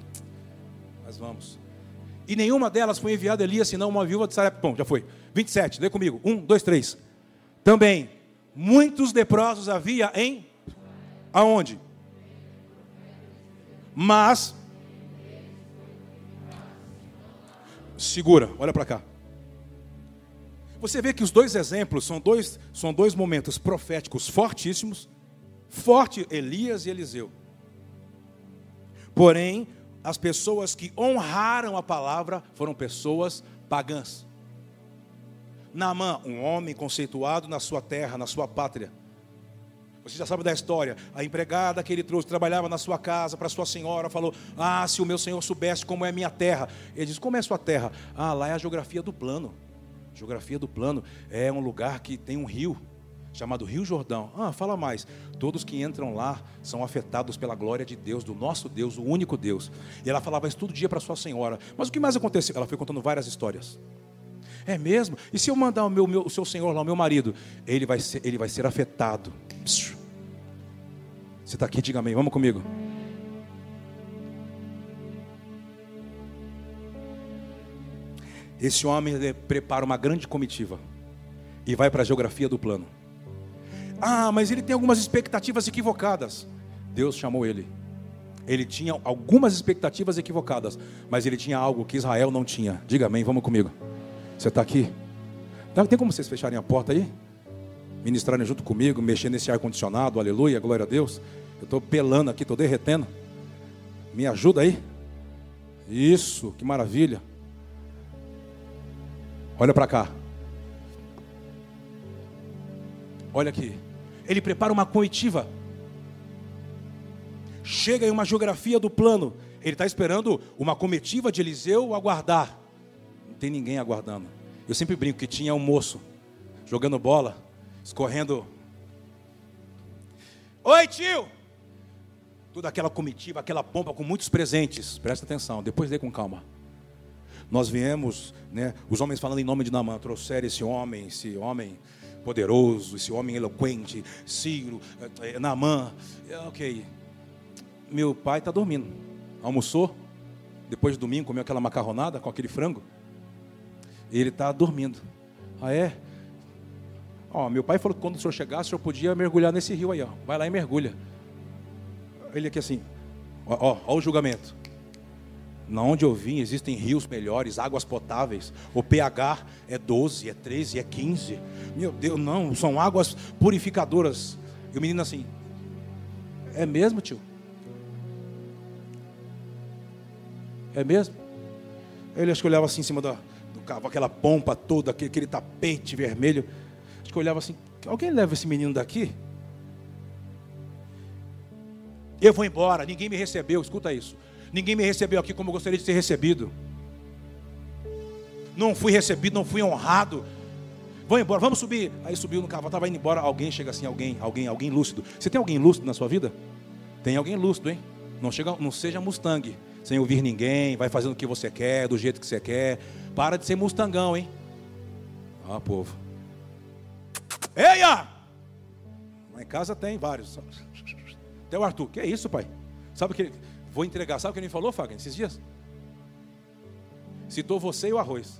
Mas vamos. E nenhuma delas foi enviada a Elias, senão uma viúva de Sarepta. Bom, já foi. 27, lê comigo. Um, dois, três. Também, muitos leprosos havia em. Aonde? Mas. Segura, olha para cá. Você vê que os dois exemplos são dois, são dois momentos proféticos fortíssimos. Forte Elias e Eliseu. Porém, as pessoas que honraram a palavra foram pessoas pagãs. Naamã, um homem conceituado na sua terra, na sua pátria você já sabe da história. A empregada que ele trouxe, trabalhava na sua casa, para sua senhora, falou: Ah, se o meu senhor soubesse como é a minha terra. Ele diz: Como é a sua terra? Ah, lá é a geografia do plano. Geografia do plano é um lugar que tem um rio, chamado Rio Jordão. Ah, fala mais. Todos que entram lá são afetados pela glória de Deus, do nosso Deus, o único Deus. E ela falava isso todo dia para sua senhora. Mas o que mais aconteceu? Ela foi contando várias histórias. É mesmo? E se eu mandar o, meu, meu, o seu senhor lá, o meu marido? Ele vai ser, ele vai ser afetado. Você está aqui, diga amém. Vamos comigo. Esse homem prepara uma grande comitiva e vai para a geografia do plano. Ah, mas ele tem algumas expectativas equivocadas. Deus chamou ele. Ele tinha algumas expectativas equivocadas, mas ele tinha algo que Israel não tinha. Diga amém, vamos comigo. Você está aqui? Tem como vocês fecharem a porta aí? Ministrarem junto comigo, mexendo nesse ar-condicionado, aleluia, glória a Deus. Eu estou pelando aqui, estou derretendo. Me ajuda aí? Isso, que maravilha. Olha para cá. Olha aqui. Ele prepara uma comitiva. Chega em uma geografia do plano. Ele está esperando uma comitiva de Eliseu aguardar tem ninguém aguardando. Eu sempre brinco que tinha um moço jogando bola, escorrendo. Oi, tio! Toda aquela comitiva, aquela pompa com muitos presentes. Presta atenção, depois dê com calma. Nós viemos, né, os homens falando em nome de Namã, trouxeram esse homem, esse homem poderoso, esse homem eloquente, Ciro, eh, Namã. É, ok. Meu pai está dormindo. Almoçou? Depois de domingo comeu aquela macarronada com aquele frango? Ele está dormindo. Ah, é? Ó, meu pai falou que quando o senhor chegasse, o senhor podia mergulhar nesse rio aí, ó. Vai lá e mergulha. Ele aqui assim, ó, ó, ó o julgamento. Na onde eu vim existem rios melhores, águas potáveis. O pH é 12, é 13, é 15. Meu Deus, não, são águas purificadoras. E o menino assim, é mesmo, tio? É mesmo? Ele acho que olhava assim em cima da, cavalo, aquela pompa toda, aquele, aquele tapete vermelho. Acho que eu olhava assim: alguém leva esse menino daqui? Eu vou embora, ninguém me recebeu, escuta isso. Ninguém me recebeu aqui como eu gostaria de ser recebido. Não fui recebido, não fui honrado. Vamos embora, vamos subir. Aí subiu no cavalo, estava indo embora. Alguém chega assim, alguém, alguém, alguém lúcido. Você tem alguém lúcido na sua vida? Tem alguém lúcido, hein? Não, chega, não seja Mustang, sem ouvir ninguém, vai fazendo o que você quer, do jeito que você quer. Para de ser Mustangão, hein? Ah, povo. Eia! Lá em casa tem vários. Até o Arthur. Que é isso, pai? Sabe o que Vou entregar. Sabe o que ele me falou, Fagner, esses dias? Citou você e o arroz.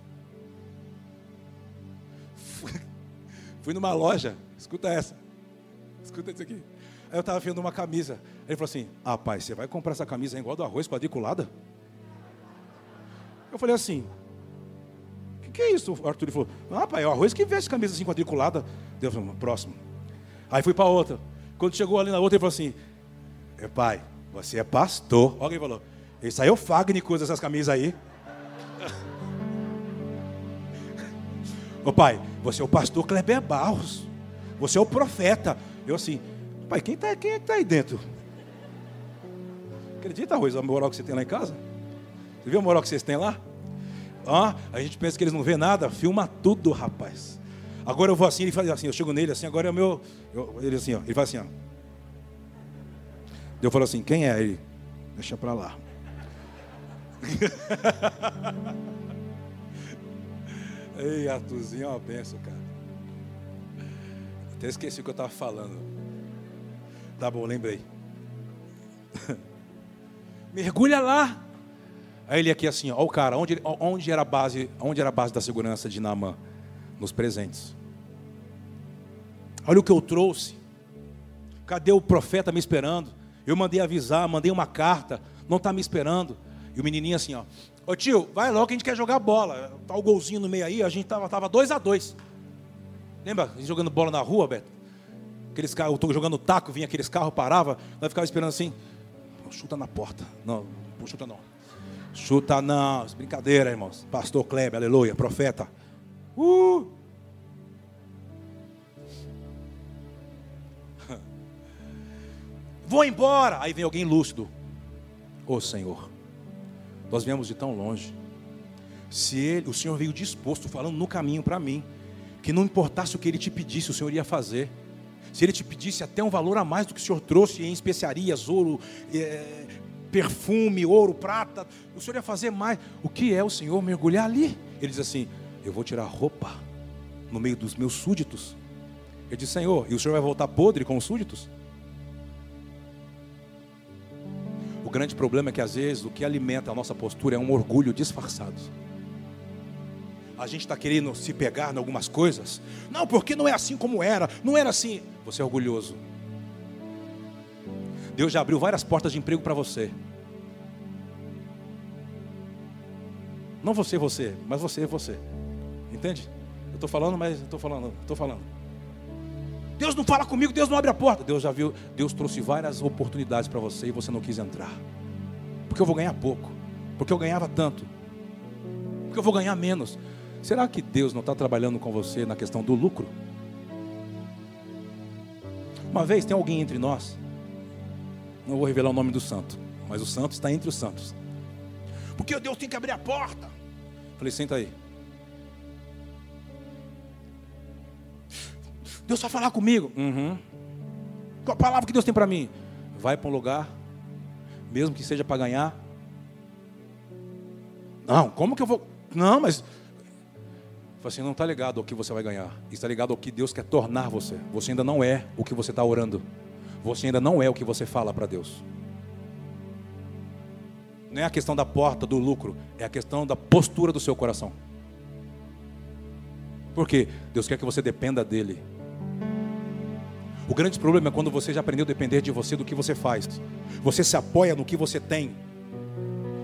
Fui numa loja, escuta essa. Escuta isso aqui. Aí eu estava vendo uma camisa. Ele falou assim: Ah, pai, você vai comprar essa camisa igual do arroz quadriculada? Eu falei assim: O que, que, é isso? O Arthur falou: Ah, pai, é o arroz que veste camisa assim quadriculada. Deus falou: Próximo. Aí fui para outra. Quando chegou ali na outra, ele falou assim: é, Pai, você é pastor. Alguém falou: Isso aí é o que usa essas camisas aí. Ô pai, você é o pastor Kleber Barros. Você é o profeta. Eu assim, pai, quem está quem é que tá aí dentro? Acredita, Arroz, a moral que você tem lá em casa? Você viu a moral que vocês têm lá? Ah, a gente pensa que eles não vê nada, filma tudo, rapaz. Agora eu vou assim, ele faz assim, eu chego nele assim, agora é o meu. Eu, ele assim, ó, ele faz assim, ó. Eu falo assim, quem é? Ele, deixa pra lá. Ei, Arthurzinho, é uma benção, cara. Até esqueci o que eu estava falando. Tá bom, lembrei. Mergulha lá. Aí ele aqui assim, ó, o cara, onde, onde, era a base, onde era a base da segurança de Naamã? Nos presentes. Olha o que eu trouxe. Cadê o profeta me esperando? Eu mandei avisar, mandei uma carta, não está me esperando. E o menininho assim, ó, Ô tio, vai logo que a gente quer jogar bola. Tá o golzinho no meio aí, a gente tava, tava dois a dois. Lembra? Jogando bola na rua, Beto? Aqueles carros, eu tô jogando taco, vinha aqueles carros, parava, nós ficava esperando assim. Chuta na porta. Não, não chuta não. Chuta não. Brincadeira, irmãos. Pastor Kleber, aleluia, profeta. Uh! Vou embora. Aí vem alguém lúcido. Ô oh, Senhor. Nós viemos de tão longe. Se ele, o Senhor veio disposto, falando no caminho para mim, que não importasse o que ele te pedisse, o Senhor ia fazer. Se ele te pedisse até um valor a mais do que o Senhor trouxe em especiarias, ouro, é, perfume, ouro, prata, o Senhor ia fazer mais. O que é o Senhor mergulhar ali? Ele diz assim: Eu vou tirar roupa no meio dos meus súditos. Ele diz: Senhor, e o Senhor vai voltar podre com os súditos? grande problema é que às vezes o que alimenta a nossa postura é um orgulho disfarçado. A gente está querendo se pegar em algumas coisas. Não, porque não é assim como era. Não era assim. Você é orgulhoso. Deus já abriu várias portas de emprego para você. Não você, você, mas você, você. Entende? Eu estou falando, mas estou falando, estou falando. Deus não fala comigo, Deus não abre a porta. Deus já viu, Deus trouxe várias oportunidades para você e você não quis entrar. Porque eu vou ganhar pouco. Porque eu ganhava tanto. Porque eu vou ganhar menos. Será que Deus não está trabalhando com você na questão do lucro? Uma vez tem alguém entre nós, não vou revelar o nome do santo, mas o santo está entre os santos. Porque Deus tem que abrir a porta. Falei, senta aí. Deus vai falar comigo. Uhum. Qual a palavra que Deus tem para mim? Vai para um lugar, mesmo que seja para ganhar. Não, como que eu vou? Não, mas. Assim, não está ligado ao que você vai ganhar. Está ligado ao que Deus quer tornar você. Você ainda não é o que você está orando. Você ainda não é o que você fala para Deus. Não é a questão da porta, do lucro. É a questão da postura do seu coração. Porque Deus quer que você dependa dEle. O grande problema é quando você já aprendeu a depender de você do que você faz. Você se apoia no que você tem.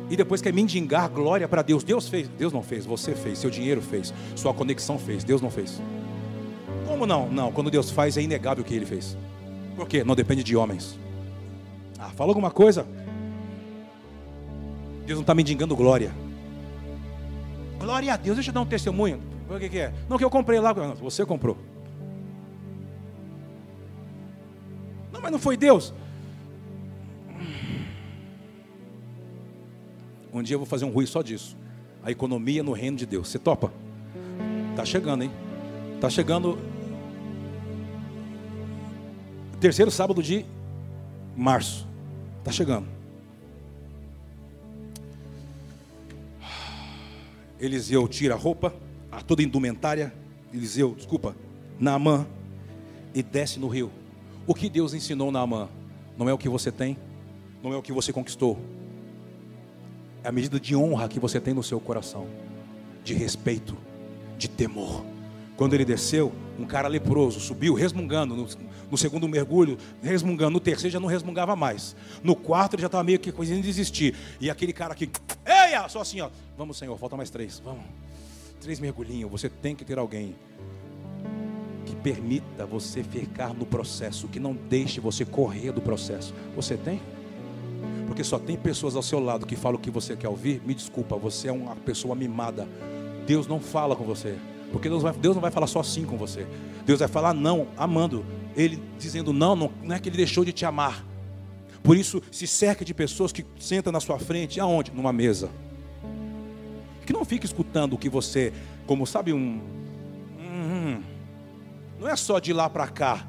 E depois quer mendigar glória para Deus. Deus fez. Deus não fez, você fez. Seu dinheiro fez. Sua conexão fez. Deus não fez. Como não? Não, quando Deus faz é inegável o que ele fez. Por quê? Não depende de homens. Ah, fala alguma coisa. Deus não está mendigando glória. Glória a Deus, deixa eu dar um testemunho. O que, que é? Não, que eu comprei lá. Não, você comprou. Não, mas não foi Deus. Um dia eu vou fazer um ruim só disso. A economia no reino de Deus. Você topa? Tá chegando, hein? Tá chegando. Terceiro sábado de março. Tá chegando. Eliseu tira a roupa, a toda indumentária. Eliseu, desculpa, Naamã, e desce no rio. O que Deus ensinou Naamã não é o que você tem, não é o que você conquistou, é a medida de honra que você tem no seu coração, de respeito, de temor. Quando ele desceu, um cara leproso subiu resmungando no, no, segundo mergulho, resmungando. No terceiro já não resmungava mais. No quarto ele já estava meio que coisinha de desistir. E aquele cara aqui, eia, só assim, ó. Vamos, Senhor, falta mais três. Vamos. Três mergulhinhos. Você tem que ter alguém que permita você ficar no processo, que não deixe você correr do processo. Você tem? Porque só tem pessoas ao seu lado que falam o que você quer ouvir. Me desculpa, você é uma pessoa mimada. Deus não fala com você. Porque Deus, vai, Deus não vai falar só assim com você. Deus vai falar não, amando. Ele dizendo não, não, não é que ele deixou de te amar. Por isso, se cerca de pessoas que sentam na sua frente, aonde? Numa mesa. Que não fique escutando o que você, como sabe, um. Hum, não é só de lá para cá.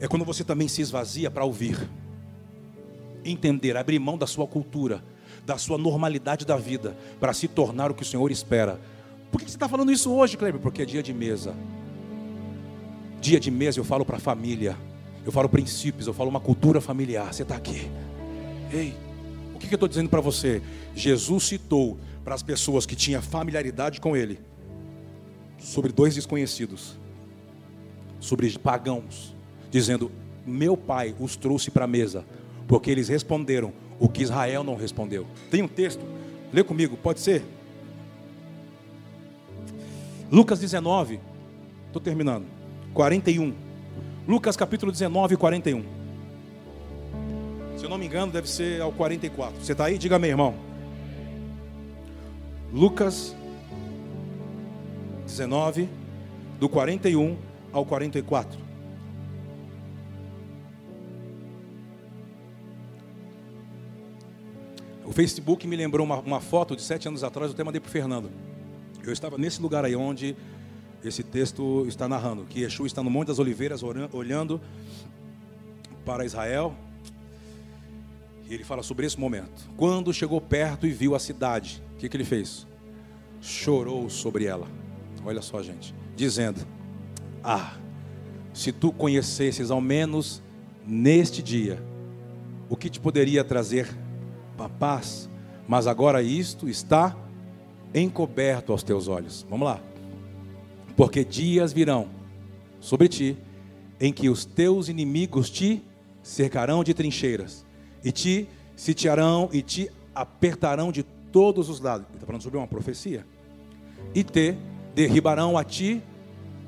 É quando você também se esvazia para ouvir entender, abrir mão da sua cultura, da sua normalidade da vida, para se tornar o que o Senhor espera. Por que você está falando isso hoje, Kleber? Porque é dia de mesa. Dia de mesa eu falo para a família, eu falo princípios, eu falo uma cultura familiar. Você está aqui. Ei, o que, que eu estou dizendo para você? Jesus citou para as pessoas que tinham familiaridade com Ele sobre dois desconhecidos, sobre pagãos, dizendo: Meu pai os trouxe para a mesa porque eles responderam o que Israel não respondeu. Tem um texto, lê comigo, pode ser? Lucas 19, estou terminando, 41. Lucas capítulo 19, 41. Se eu não me engano, deve ser ao 44. Você está aí? Diga meu irmão. Lucas 19, do 41 ao 44. O Facebook me lembrou uma, uma foto de sete anos atrás, eu até mandei para o Fernando. Eu estava nesse lugar aí onde esse texto está narrando, que Yeshua está no Monte das Oliveiras olhando para Israel. E ele fala sobre esse momento. Quando chegou perto e viu a cidade, o que, que ele fez? Chorou sobre ela. Olha só, gente. Dizendo: Ah, se tu conhecesses ao menos neste dia o que te poderia trazer a paz, mas agora isto está encoberto aos teus olhos. Vamos lá. Porque dias virão sobre ti em que os teus inimigos te cercarão de trincheiras e te sitiarão e te apertarão de todos os lados. Está falando sobre uma profecia. E te derribarão a ti,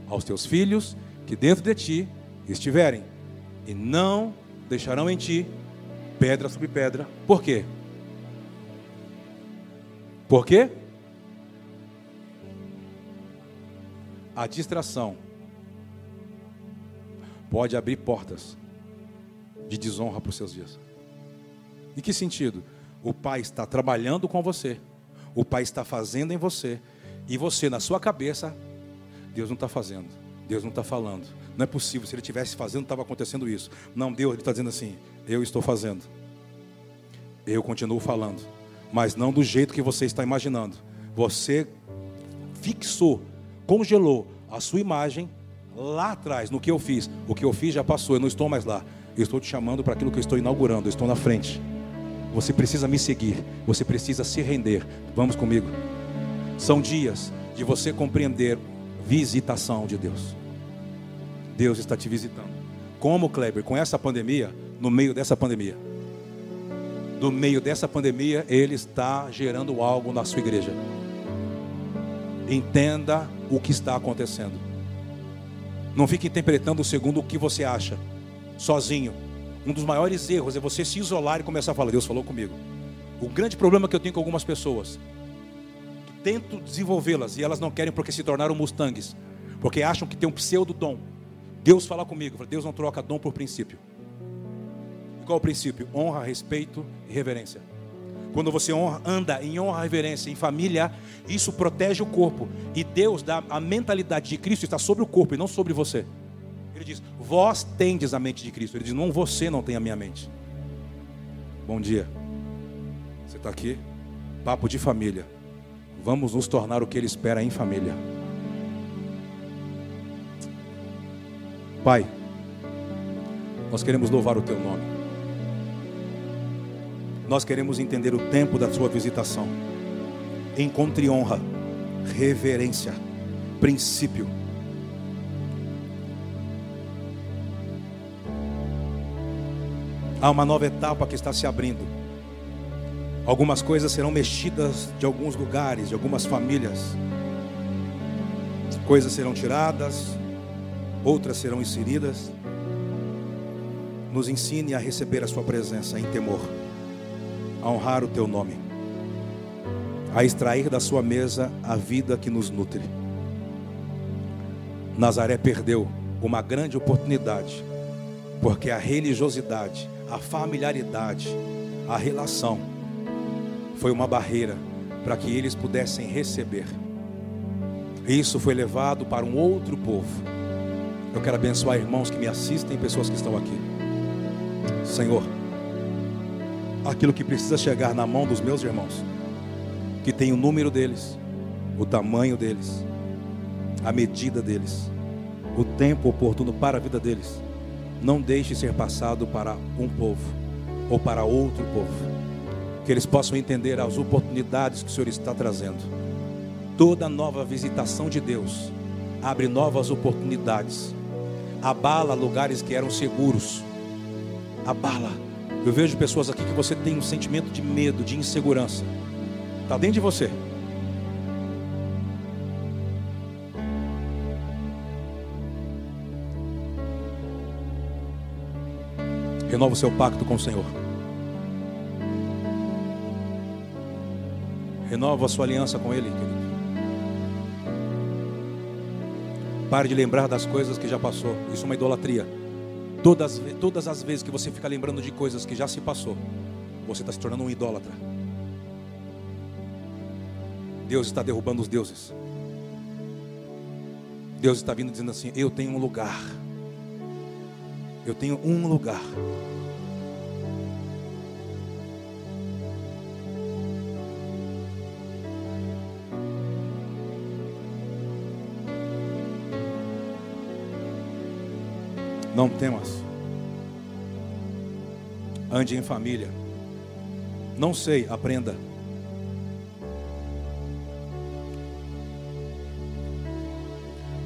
aos teus filhos que dentro de ti estiverem, e não deixarão em ti pedra sobre pedra. Por quê? Por quê? A distração pode abrir portas de desonra para os seus dias. Em que sentido? O pai está trabalhando com você, o pai está fazendo em você, e você, na sua cabeça, Deus não está fazendo, Deus não está falando. Não é possível, se ele estivesse fazendo, estava acontecendo isso. Não, Deus, ele está dizendo assim: eu estou fazendo, eu continuo falando mas não do jeito que você está imaginando. Você fixou, congelou a sua imagem lá atrás, no que eu fiz. O que eu fiz já passou, eu não estou mais lá. Eu estou te chamando para aquilo que eu estou inaugurando, eu estou na frente. Você precisa me seguir, você precisa se render. Vamos comigo. São dias de você compreender visitação de Deus. Deus está te visitando. Como, Kleber, com essa pandemia, no meio dessa pandemia no meio dessa pandemia, Ele está gerando algo na sua igreja. Entenda o que está acontecendo. Não fique interpretando segundo o que você acha, sozinho. Um dos maiores erros é você se isolar e começar a falar: Deus falou comigo. O grande problema que eu tenho com algumas pessoas, que tento desenvolvê-las e elas não querem porque se tornaram mustangues, porque acham que tem um pseudo dom. Deus fala comigo, Deus não troca dom por princípio. Qual o princípio? Honra, respeito e reverência. Quando você honra, anda em honra, reverência, em família, isso protege o corpo. E Deus dá a mentalidade de Cristo está sobre o corpo e não sobre você. Ele diz: Vós tendes a mente de Cristo. Ele diz: Não, você não tem a minha mente. Bom dia. Você está aqui? Papo de família. Vamos nos tornar o que Ele espera em família. Pai, nós queremos louvar o Teu nome. Nós queremos entender o tempo da Sua visitação. Encontre honra, reverência, princípio. Há uma nova etapa que está se abrindo. Algumas coisas serão mexidas de alguns lugares, de algumas famílias. Coisas serão tiradas, outras serão inseridas. Nos ensine a receber a Sua presença em temor, a honrar o Teu nome, a extrair da Sua mesa a vida que nos nutre. Nazaré perdeu uma grande oportunidade, porque a religiosidade, a familiaridade, a relação foi uma barreira para que eles pudessem receber. Isso foi levado para um outro povo. Eu quero abençoar irmãos que me assistem, pessoas que estão aqui. Senhor, aquilo que precisa chegar na mão dos meus irmãos, que tem o número deles, o tamanho deles, a medida deles, o tempo oportuno para a vida deles, não deixe ser passado para um povo ou para outro povo. Que eles possam entender as oportunidades que o Senhor está trazendo. Toda nova visitação de Deus abre novas oportunidades, abala lugares que eram seguros, abala. Eu vejo pessoas aqui que você tem um sentimento de medo, de insegurança, está dentro de você. Renova o seu pacto com o Senhor. Renova a sua aliança com Ele, querido. Pare de lembrar das coisas que já passou. Isso é uma idolatria. Todas, todas as vezes que você fica lembrando de coisas que já se passou, você está se tornando um idólatra. Deus está derrubando os deuses. Deus está vindo dizendo assim: Eu tenho um lugar. Eu tenho um lugar. Não temas. Ande em família. Não sei, aprenda.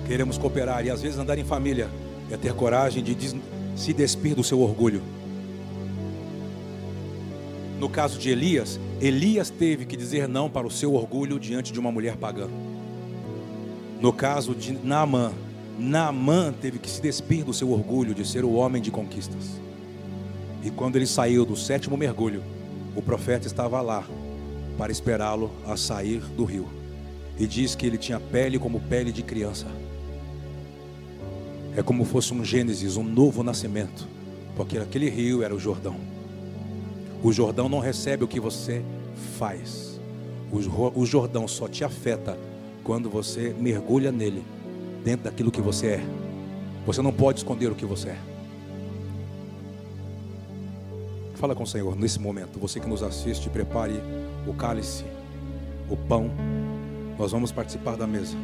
Queremos cooperar e às vezes andar em família é ter coragem de se despir do seu orgulho. No caso de Elias, Elias teve que dizer não para o seu orgulho diante de uma mulher pagã. No caso de Naamã, Naamã teve que se despir do seu orgulho de ser o homem de conquistas. E quando ele saiu do sétimo mergulho, o profeta estava lá para esperá-lo a sair do rio. E diz que ele tinha pele como pele de criança. É como fosse um Gênesis, um novo nascimento, porque aquele rio era o Jordão. O Jordão não recebe o que você faz. O Jordão só te afeta quando você mergulha nele dentro daquilo que você é. Você não pode esconder o que você é. Fala com o Senhor nesse momento. Você que nos assiste, prepare o cálice, o pão. Nós vamos participar da mesa.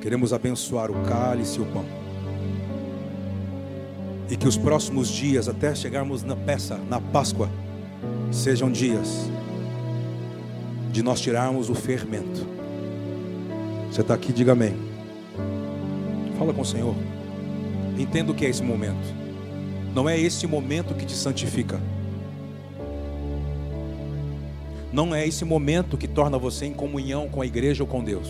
Queremos abençoar o cálice e o pão. E que os próximos dias, até chegarmos na peça, na Páscoa, sejam dias de nós tirarmos o fermento. Você está aqui, diga amém. Fala com o Senhor. Entenda o que é esse momento. Não é esse momento que te santifica. Não é esse momento que torna você em comunhão com a igreja ou com Deus.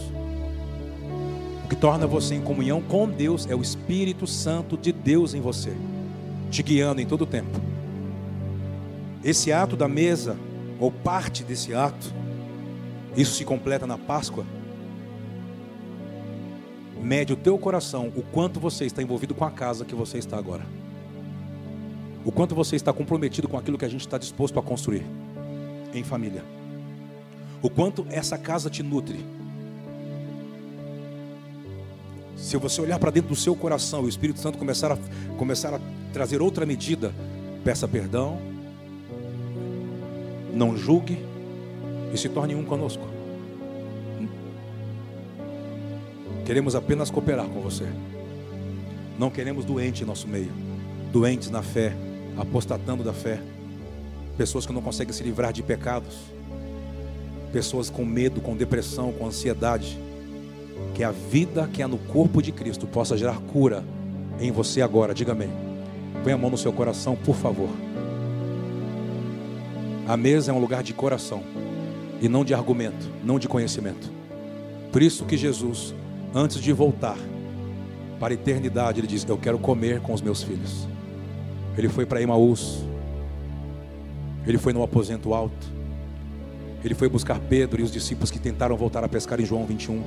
O que torna você em comunhão com Deus é o Espírito Santo de Deus em você, te guiando em todo o tempo. Esse ato da mesa, ou parte desse ato, isso se completa na Páscoa, mede o teu coração o quanto você está envolvido com a casa que você está agora. O quanto você está comprometido com aquilo que a gente está disposto a construir. em família. O quanto essa casa te nutre. Se você olhar para dentro do seu coração, o Espírito Santo começar a, começar a trazer outra medida, peça perdão, não julgue e se torne um conosco. Queremos apenas cooperar com você. Não queremos doente em nosso meio, doentes na fé, apostatando da fé, pessoas que não conseguem se livrar de pecados, pessoas com medo, com depressão, com ansiedade. Que a vida que há no corpo de Cristo possa gerar cura em você agora. Diga amém. Põe a mão no seu coração, por favor. A mesa é um lugar de coração e não de argumento, não de conhecimento. Por isso que Jesus, antes de voltar para a eternidade, ele diz: Eu quero comer com os meus filhos. Ele foi para Emaús, ele foi no aposento alto, ele foi buscar Pedro e os discípulos que tentaram voltar a pescar em João 21.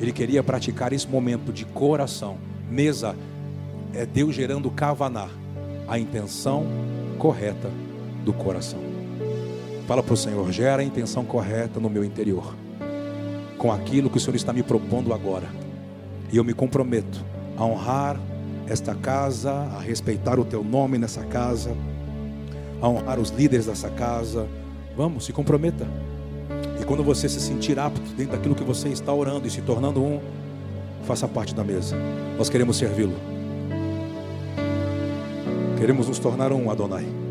Ele queria praticar esse momento de coração. Mesa é Deus gerando cavanar a intenção correta do coração. Fala para o Senhor, gera a intenção correta no meu interior, com aquilo que o Senhor está me propondo agora. E eu me comprometo a honrar esta casa, a respeitar o teu nome nessa casa, a honrar os líderes dessa casa. Vamos, se comprometa. E quando você se sentir apto dentro daquilo que você está orando e se tornando um, faça parte da mesa. Nós queremos servi-lo. Queremos nos tornar um Adonai.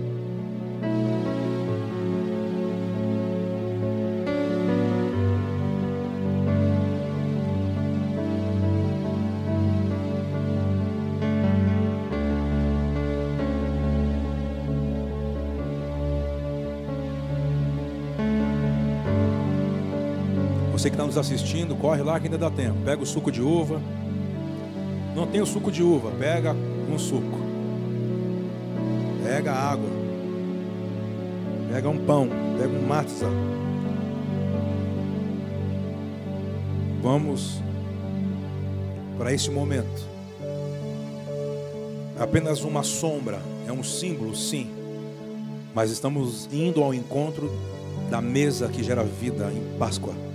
Você que está nos assistindo, corre lá que ainda dá tempo. Pega o suco de uva. Não tem o suco de uva, pega um suco. Pega água. Pega um pão, pega um matzah. Vamos para esse momento. Apenas uma sombra, é um símbolo, sim. Mas estamos indo ao encontro da mesa que gera vida em Páscoa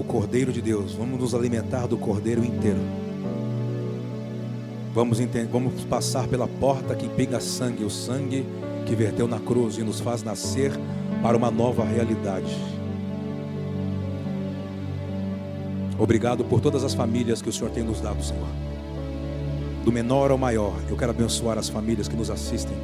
o Cordeiro de Deus. Vamos nos alimentar do Cordeiro inteiro. Vamos, entender, vamos passar pela porta que pega sangue, o sangue que verteu na cruz e nos faz nascer para uma nova realidade. Obrigado por todas as famílias que o Senhor tem nos dado, Senhor. Do menor ao maior, eu quero abençoar as famílias que nos assistem,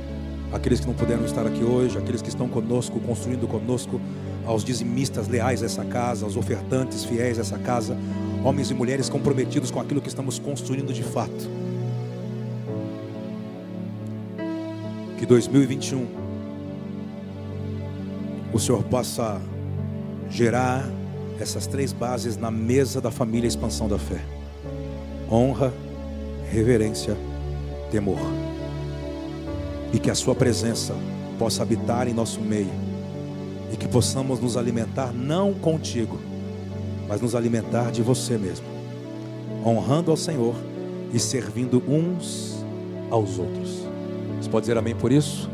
aqueles que não puderam estar aqui hoje, aqueles que estão conosco, construindo conosco aos dizimistas leais dessa casa, aos ofertantes fiéis dessa casa, homens e mulheres comprometidos com aquilo que estamos construindo de fato. Que 2021 o Senhor possa gerar essas três bases na mesa da família Expansão da Fé: honra, reverência, temor. E que a Sua presença possa habitar em nosso meio e que possamos nos alimentar não contigo, mas nos alimentar de você mesmo, honrando ao Senhor e servindo uns aos outros. Você pode dizer amém por isso?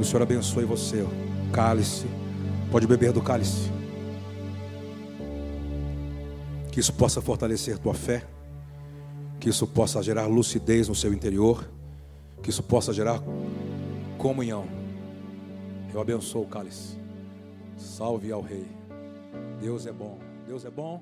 O Senhor abençoe você, cálice, pode beber do cálice. Que isso possa fortalecer tua fé, que isso possa gerar lucidez no seu interior, que isso possa gerar comunhão. Eu abençoo o cálice. Salve ao Rei. Deus é bom. Deus é bom.